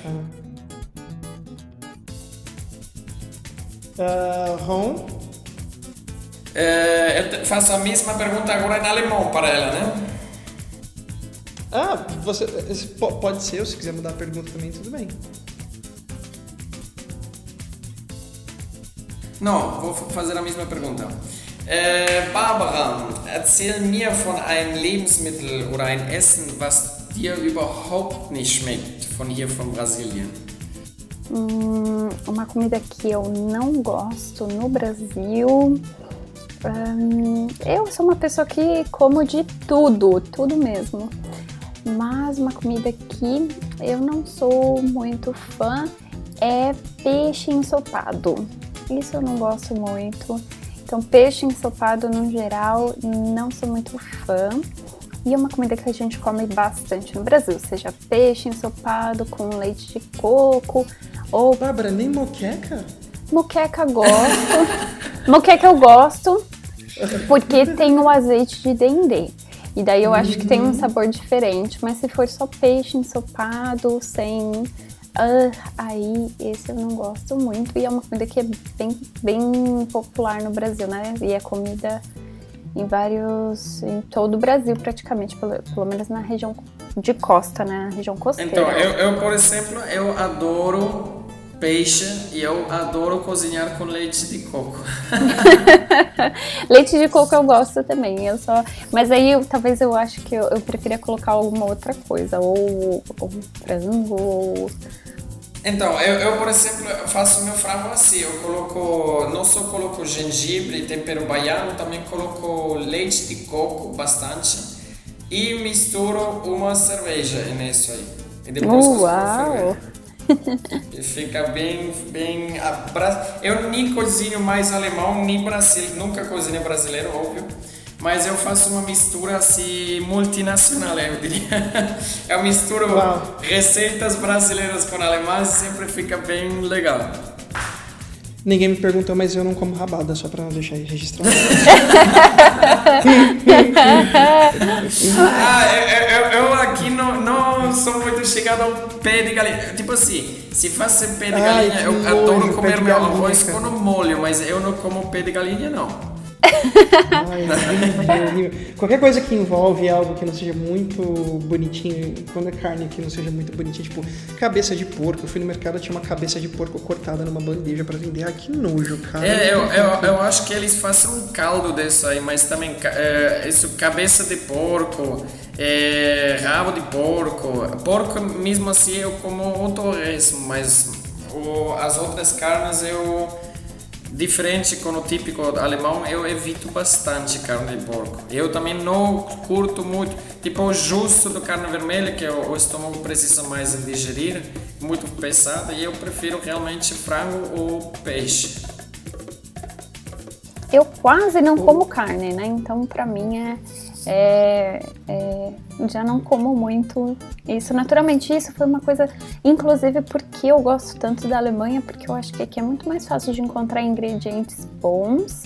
C: Uh, Ron?
B: Uh, eu faço a mesma pergunta agora em alemão para ela, né?
C: Ah, você, pode ser, se quiser mudar a pergunta também, tudo bem.
B: Não, vou fazer a mesma pergunta. Äh, Barbara, erzähl mir von einem Lebensmittel oder ein Essen, was dir überhaupt nicht schmeckt, von hier von Brasilien.
A: Hum, uma comida que eu não gosto no Brasil. Hum, eu sou uma pessoa que como de tudo, tudo mesmo. Mas uma comida que eu não sou muito fã é peixe ensopado. Isso eu não gosto muito. Então, peixe ensopado no geral, não sou muito fã. E é uma comida que a gente come bastante no Brasil, seja peixe ensopado com leite de coco ou.
C: Bárbara, nem moqueca?
A: Moqueca gosto. [laughs] moqueca eu gosto porque tem o azeite de dendê. E daí eu acho que tem um uhum. sabor diferente, mas se for só peixe ensopado, sem Uh, aí, esse eu não gosto muito. E é uma comida que é bem, bem popular no Brasil, né? E é comida em vários. em todo o Brasil, praticamente, pelo, pelo menos na região de costa, né? Na região costeira.
B: Então, eu, eu, por exemplo, eu adoro peixe e eu adoro cozinhar com leite de coco. [laughs]
A: leite de coco eu gosto também, eu só, mas aí eu, talvez eu acho que eu, eu preferia colocar alguma outra coisa, ou, ou frango, ou
B: então, eu, eu, por exemplo, faço meu frango assim, eu coloco, não só coloco gengibre tempero baiano, também coloco leite de coco bastante e misturo uma cerveja nisso aí. E depois
A: Uau!
B: E fica bem, bem... Eu nem cozinho mais alemão, nem brasileiro, nunca cozinhei brasileiro, óbvio mas eu faço uma mistura assim multinacional, eu diria. [laughs] Eu misturo Uau. receitas brasileiras com alemãs e sempre fica bem legal.
C: Ninguém me perguntou, mas eu não como rabada, só pra deixar registrado. [laughs]
B: ah, eu, eu, eu, aqui não, não sou muito chegado ao pé de galinha. Tipo assim, se faz pé de galinha, Ai, eu adoro comer meu arroz com molho, mas eu não como pé de galinha, não.
C: Ai, Qualquer coisa que envolve algo que não seja muito bonitinho, quando é carne que não seja muito bonitinha, tipo cabeça de porco. Eu fui no mercado tinha uma cabeça de porco cortada numa bandeja para vender. Ai, que nojo, cara.
B: É, eu, eu, eu, acho que eles fazem um caldo disso aí, mas também é, isso, cabeça de porco, é, rabo de porco. Porco, mesmo assim, eu como outro resto, mas o, as outras carnes eu Diferente com o típico alemão, eu evito bastante carne de porco. Eu também não curto muito, tipo o justo do carne vermelha, que o estômago precisa mais digerir, muito pesada, e eu prefiro realmente frango ou peixe.
A: Eu quase não como carne, né? Então, para mim é é, é, já não como muito isso naturalmente. Isso foi uma coisa, inclusive porque eu gosto tanto da Alemanha, porque eu acho que aqui é muito mais fácil de encontrar ingredientes bons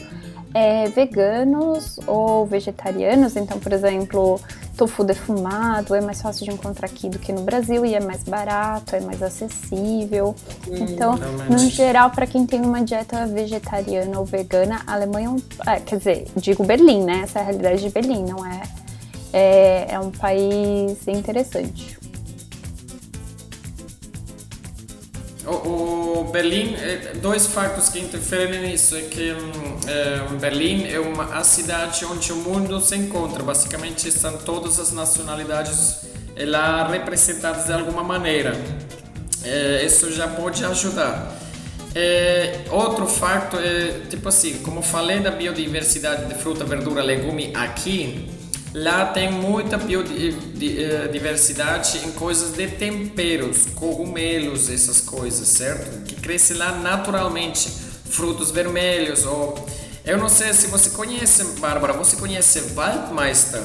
A: é, veganos ou vegetarianos. Então, por exemplo, tofu defumado é mais fácil de encontrar aqui do que no Brasil e é mais barato, é mais acessível. Hum, então, realmente. no geral, para quem tem uma dieta vegetariana ou vegana, a Alemanha é um. É, quer dizer, digo Berlim, né? Essa é a realidade de Berlim, não é? É, é um país interessante.
B: O, o Berlim, é, dois fatos que interferem nisso é que hum, é, Berlim é uma a cidade onde o mundo se encontra. Basicamente estão todas as nacionalidades lá representadas de alguma maneira. É, isso já pode ajudar. É, outro fato é tipo assim, como falei da biodiversidade de fruta, verdura, legume aqui, Lá tem muita biodiversidade em coisas de temperos, cogumelos, essas coisas, certo? Que cresce lá naturalmente, frutos vermelhos ou eu não sei se você conhece, Bárbara, você conhece Waldmeister?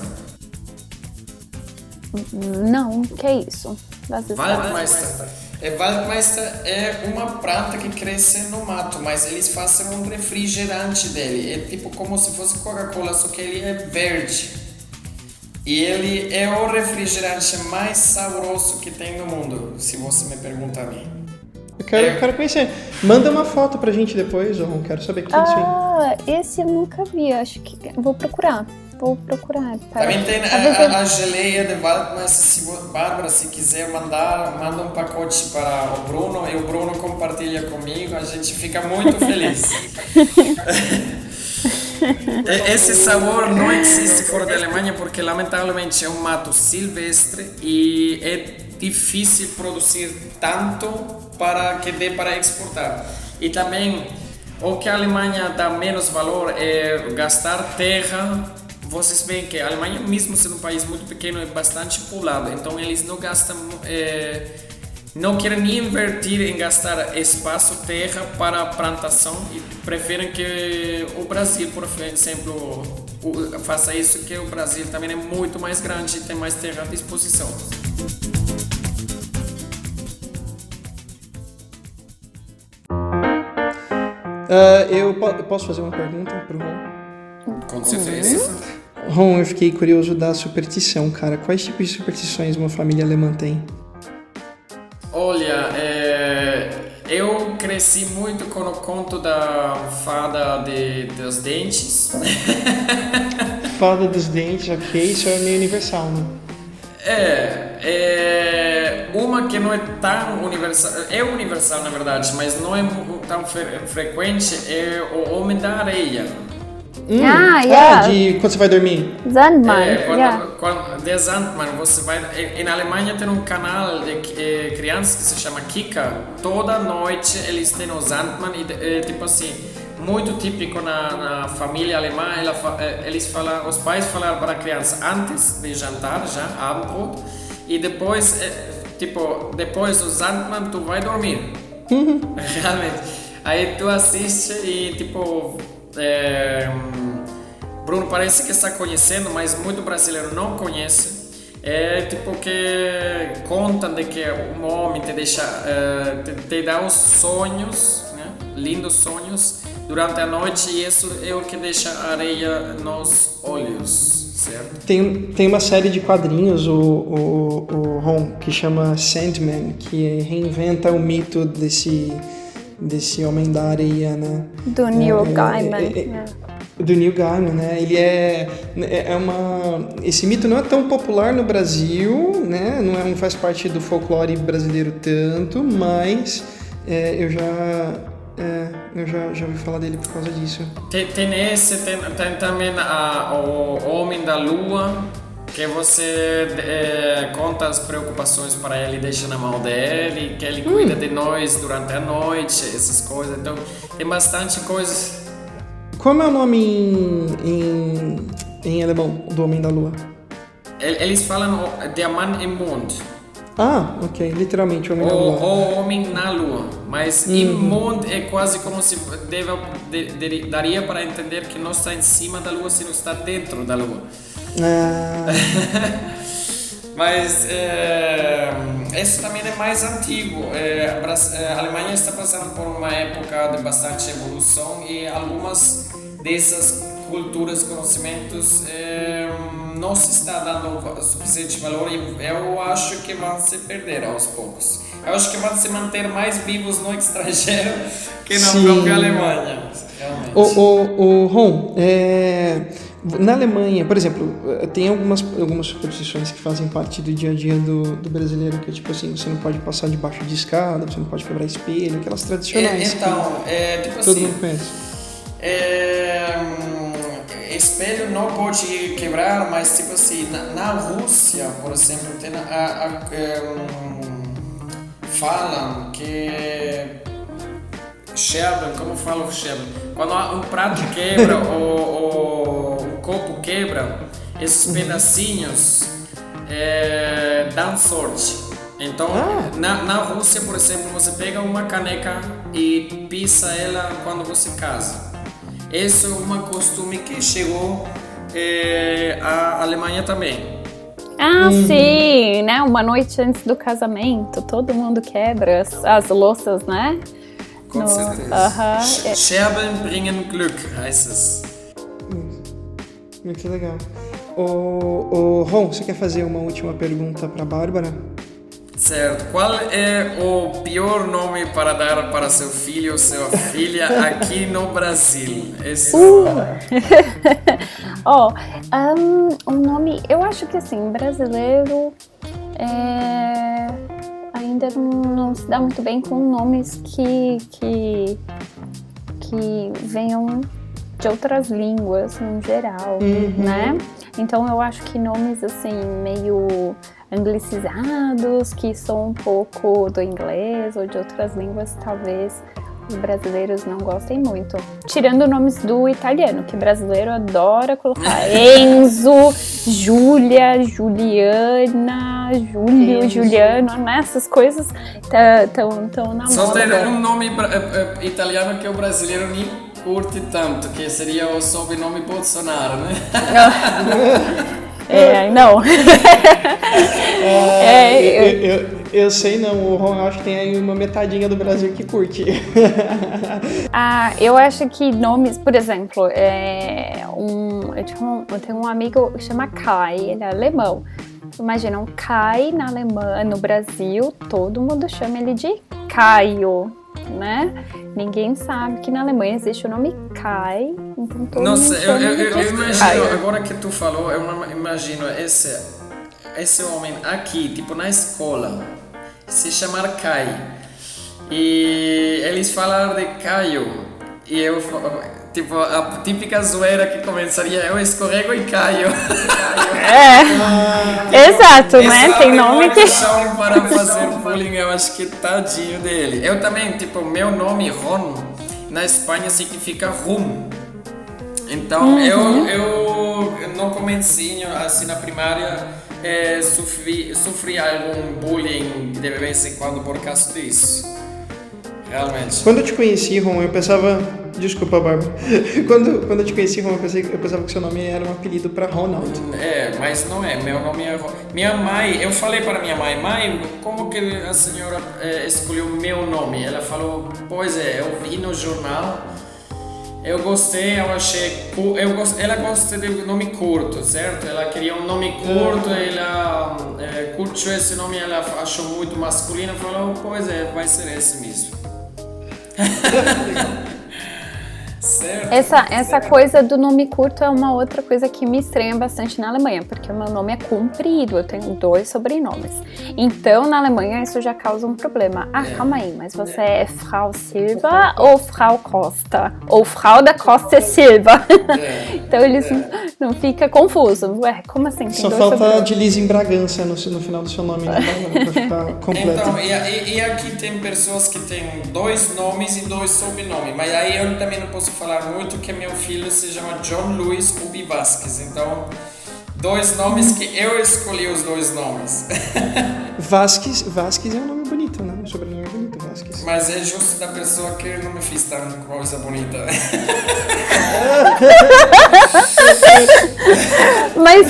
A: Não, que é isso?
B: Waldmeister. É, Waldmeister é uma planta que cresce no mato, mas eles fazem um refrigerante dele. É tipo como se fosse Coca-Cola, só que ele é verde. E ele é o refrigerante mais saboroso que tem no mundo, se você me pergunta a mim.
C: Eu quero, é. quero conhecer. Manda uma foto pra gente depois, ou quero saber quem é isso
A: Ah, esse eu nunca vi, acho que vou procurar. Vou procurar.
B: Também tem a, a, a, geleia de Wald, mas se Bárbara, se quiser mandar, manda um pacote para o Bruno e o Bruno compartilha comigo, a gente fica muito feliz. [laughs] Esse sabor não existe fora da Alemanha porque, lamentavelmente, é um mato silvestre e é difícil produzir tanto para que dê para exportar. E também, o que a Alemanha dá menos valor é gastar terra. Vocês veem que a Alemanha, mesmo sendo um país muito pequeno, é bastante povoado, então eles não gastam. É, não querem invertir em gastar espaço, terra para plantação e preferem que o Brasil, por exemplo, faça isso, que o Brasil também é muito mais grande e tem mais terra à disposição.
C: Uh, eu, po posso fazer uma pergunta para o Ron?
B: Com certeza.
C: Ron, eu fiquei curioso da superstição, cara. Quais tipos de superstições uma família alemã tem?
B: Olha, é, eu cresci muito com o conto da fada de, dos dentes. [laughs]
C: fada dos dentes, ok, isso é meio universal, né?
B: É, é uma que não é tão universal, é universal na verdade, mas não é tão frequente, é o Homem da Areia.
A: Hum. Ah, yeah.
C: Ah, de quando você vai dormir.
A: Sandman. É,
B: quando,
A: yeah.
B: quando, de Sandman, você vai. E, na Alemanha tem um canal de eh, crianças que se chama Kika. Toda noite eles têm o Sandman e eh, tipo assim, muito típico na, na família alemã. Ela, eh, eles falam, os pais falam para a criança antes de jantar, já Abendbrot, e depois, tipo, depois do Sandman tu vai dormir. Uhum. [laughs] Realmente. Aí tu assiste e tipo é, Bruno parece que está conhecendo, mas muito brasileiro não conhece. É tipo que contam de que um homem te deixa, uh, te, te, dá os sonhos, né? lindos sonhos durante a noite e isso é o que deixa areia nos olhos, certo?
C: Tem, tem uma série de quadrinhos, o, o, o Ron, que chama Sandman, que reinventa o mito desse desse Homem da Areia, né?
A: Do Neil é, Gaiman. É, é,
C: né? do Neil Gaiman, né? Ele é, é uma esse mito não é tão popular no Brasil, né? Não, é, não faz parte do folclore brasileiro tanto, mas é, eu já é, eu já, já ouvi falar dele por causa disso.
B: Tem, tem esse, tem, tem também a, o Homem da Lua, que você é, conta as preocupações para ele, deixa na mão dele, que ele hum. cuida de nós durante a noite, essas coisas. Então, tem bastante coisas.
C: Como é o nome em, em, em alemão do Homem da Lua?
B: Eles falam Der Mann im Mond.
C: Ah, ok, literalmente Homem da Lua.
B: O Homem na Lua, mas uhum. im Mond é quase como se deve, de, de, daria para entender que não está em cima da Lua, se não está dentro da Lua. Ah. [laughs] Mas é, isso também é mais antigo. É, a Alemanha está passando por uma época de bastante evolução e algumas dessas culturas, conhecimentos, é, não se está dando suficiente valor e eu acho que vão se perder aos poucos. Eu acho que vão se manter mais vivos no estrangeiro que na Sim. própria Alemanha. Realmente. O,
C: o, o Ron, é, na Alemanha, por exemplo, tem algumas, algumas superstições que fazem parte do dia a dia do, do brasileiro, que é tipo assim, você não pode passar debaixo de escada, você não pode quebrar espelho, aquelas tradicionais.
B: É, então, é, tipo
C: todo assim, mundo conhece.
B: É, espelho não pode quebrar, mas tipo assim, na, na Rússia, por exemplo, tem a, a, a é, falam que Sheldon, como fala o Sheldon? Quando um prato quebra [laughs] o copo quebra, esses uhum. pedacinhos é, dão sorte. Então, ah. na, na Rússia, por exemplo, você pega uma caneca e pisa ela quando você casa. Esse é um costume que chegou é, à Alemanha também.
A: Ah, uhum. sim, né? Uma noite antes do casamento, todo mundo quebra as, as louças, né?
B: Com no, certeza. Uh -huh. Scherben bringen Glück, heißt es.
C: Muito legal. O, o Ron, você quer fazer uma última pergunta para a Bárbara?
B: Certo. Qual é o pior nome para dar para seu filho ou sua filha aqui no Brasil?
A: Esse... Uh. oh, [laughs] um, um nome, eu acho que assim, brasileiro é, ainda não, não, se dá muito bem com nomes que, que, que venham de outras línguas no geral, uhum. né? Então eu acho que nomes assim meio anglicizados, que são um pouco do inglês ou de outras línguas, talvez os brasileiros não gostem muito. Tirando nomes do italiano, que brasileiro adora colocar [laughs] Enzo, Júlia, Juliana, Júlio, Juliano, né? Essas coisas estão tão na
B: Só
A: moda.
B: Só tem um nome eh, eh, italiano que o brasileiro nem curte tanto, que seria o sobrenome Bolsonaro, né? [laughs]
A: É, não. [laughs]
C: É, é, eu, eu, eu, sei não, o Ron acho que tem aí uma metadinha do Brasil que curte. [laughs]
A: ah, eu acho que nomes, por exemplo, é um, eu, tenho um, eu tenho um amigo que chama Kai, ele é alemão. Imagina, um Kai na Alemanha, no Brasil, todo mundo chama ele de Caio né? Ninguém sabe que na Alemanha existe o nome Kai, então todo
B: Nossa,
A: mundo
B: eu, eu, eu, eu imagino, agora que tu falou, eu imagino esse, esse homem aqui, tipo na escola, se chamar Kai. E eles falaram de Caio. E eu Tipo, a típica zoeira que começaria, eu escorrego e caio.
A: É, [laughs] ah, exato, né? Tem nome que...
B: para fazer bullying, eu acho que tadinho dele. Eu também, tipo, meu nome, Ron, na Espanha significa rum. Então, uhum. eu, eu, no comecinho, assim, na primária, é, sofri, sofri algum bullying de vez em quando por causa disso. Realmente.
C: Quando eu te conheci, Ron, eu pensava Desculpa, Bárbara. [laughs] Quando, quando eu te conheci, eu, pensei, eu pensava que seu nome era um apelido para Ronald.
B: É, mas não é. Meu nome é. Minha mãe, eu falei para minha mãe, mãe, como que a senhora é, escolheu meu nome? Ela falou, pois é, eu vi no jornal. Eu gostei, eu achei. Eu gost, ela gosta de nome curto, certo? Ela queria um nome curto, hum. ela é, curtiu esse nome, ela achou muito masculino, falou, pois é, vai ser esse mesmo. [laughs]
A: Certo. Essa, essa coisa do nome curto é uma outra coisa que me estranha bastante na Alemanha, porque o meu nome é comprido, eu tenho dois sobrenomes. Então, na Alemanha, isso já causa um problema. Ah, é. calma aí, mas você é, é Frau Silva ou Frau Costa? Ou Frau da Costa Silva? É. então, eles é. não, não fica confuso. Ué, como assim?
C: Tem Só falta de Liz em Bragança no, no final do seu nome, né? pra ficar [laughs] completo.
B: Então, e, e aqui tem pessoas que têm dois nomes e dois sobrenomes, mas aí eu também não posso falar muito que meu filho se chama John Luiz Ubi Vasquez. Então, dois nomes que eu escolhi os dois nomes. [laughs]
C: Vasquez, Vasquez é um nome bonito, né? O sobrenome é bonito, Vasquez.
B: Mas é justo da pessoa que não me fez tanta coisa bonita. [laughs]
A: Mas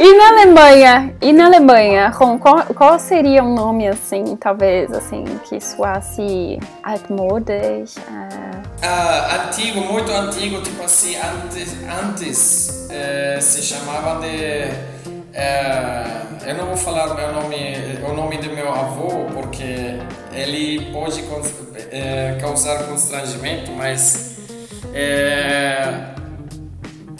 A: E na Alemanha, e na Alemanha, Ron, qual, qual seria um nome assim, talvez assim, que soasse altmodisch? Uh...
B: Uh, antigo, muito antigo, tipo assim, antes, antes uh, se chamava de. Uh, eu não vou falar meu nome, o nome do meu avô, porque ele pode causar constrangimento, mas.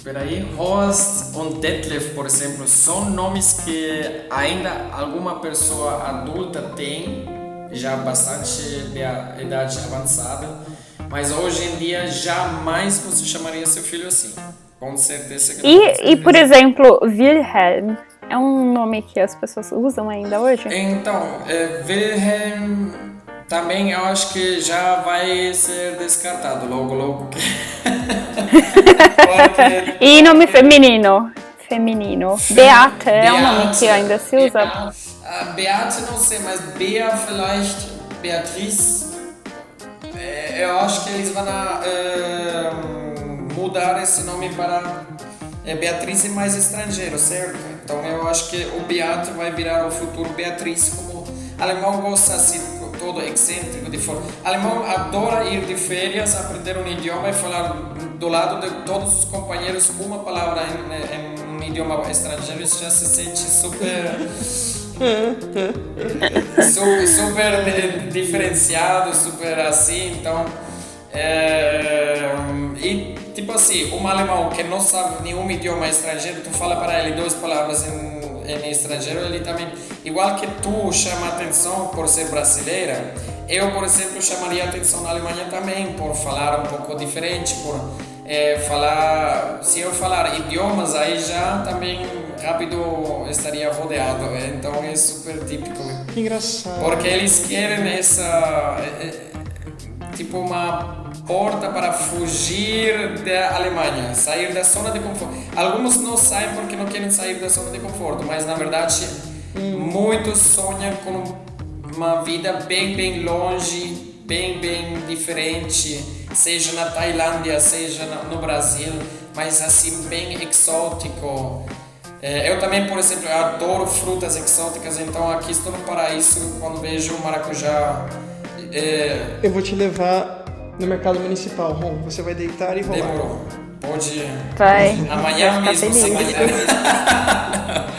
B: Peraí, Horst und Detlef, por exemplo, são nomes que ainda alguma pessoa adulta tem, já bastante de idade avançada, mas hoje em dia jamais você chamaria seu filho assim. Com certeza que.
A: E, e por exemplo, Wilhelm é um nome que as pessoas usam ainda hoje?
B: Então, é, Wilhelm também eu acho que já vai ser descartado logo, logo. [laughs]
A: Porque... e nome feminino? Feminino. Beate é um nome que ainda se usa. Beate,
B: uh, Beate não sei, mas Bea, vielleicht, Beatriz. É, eu acho que eles vão uh, mudar esse nome para é, Beatriz e mais estrangeiro, certo? Então eu acho que o Beate vai virar o futuro Beatriz, como alemão gosta assim todo excêntrico de forma. Alemão adora ir de férias, aprender um idioma e falar do lado de todos os companheiros uma palavra em, em um idioma estrangeiro, isso já se sente super. [laughs] super, super diferenciado, super assim, então. É, e tipo assim, um alemão que não sabe nenhum idioma estrangeiro, tu fala para ele duas palavras em em estrangeiro, ele também, igual que tu chama atenção por ser brasileira, eu, por exemplo, chamaria atenção na Alemanha também por falar um pouco diferente, por é, falar, se eu falar idiomas, aí já também rápido estaria rodeado, então é super típico.
C: Engraçado.
B: Porque eles querem essa, é, é, tipo uma porta para fugir da Alemanha, sair da zona de conforto. Alguns não saem porque não querem sair da zona de conforto, mas na verdade hum. muitos sonham com uma vida bem, bem longe, bem, bem diferente, seja na Tailândia, seja no Brasil, mas assim bem exótico. É, eu também, por exemplo, adoro frutas exóticas, então aqui estou no paraíso quando vejo o maracujá.
C: É... Eu vou te levar no mercado municipal. Ron, você vai deitar e rolar.
B: Demorou. Pode.
A: Vai.
B: Amanhã vai mesmo, [laughs]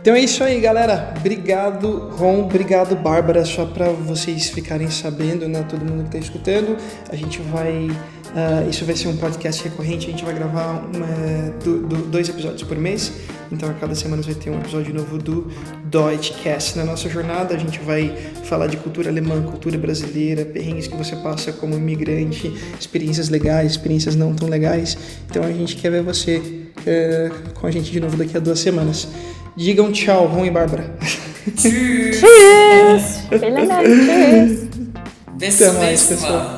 C: Então é isso aí, galera. Obrigado, Ron. Obrigado, Bárbara. Só para vocês ficarem sabendo, né? Todo mundo que está escutando, a gente vai Uh, isso vai ser um podcast recorrente, a gente vai gravar uma, do, do, dois episódios por mês, então a cada semana vai ter um episódio novo do Deutschcast. Na nossa jornada a gente vai falar de cultura alemã, cultura brasileira, perrengues que você passa como imigrante, experiências legais, experiências não tão legais. Então a gente quer ver você uh, com a gente de novo daqui a duas semanas. Digam tchau, Ron e Bárbara.
A: Tschüss! Tschüss! Vielen Dank, tschüss!
B: Bis zum nächsten Mal!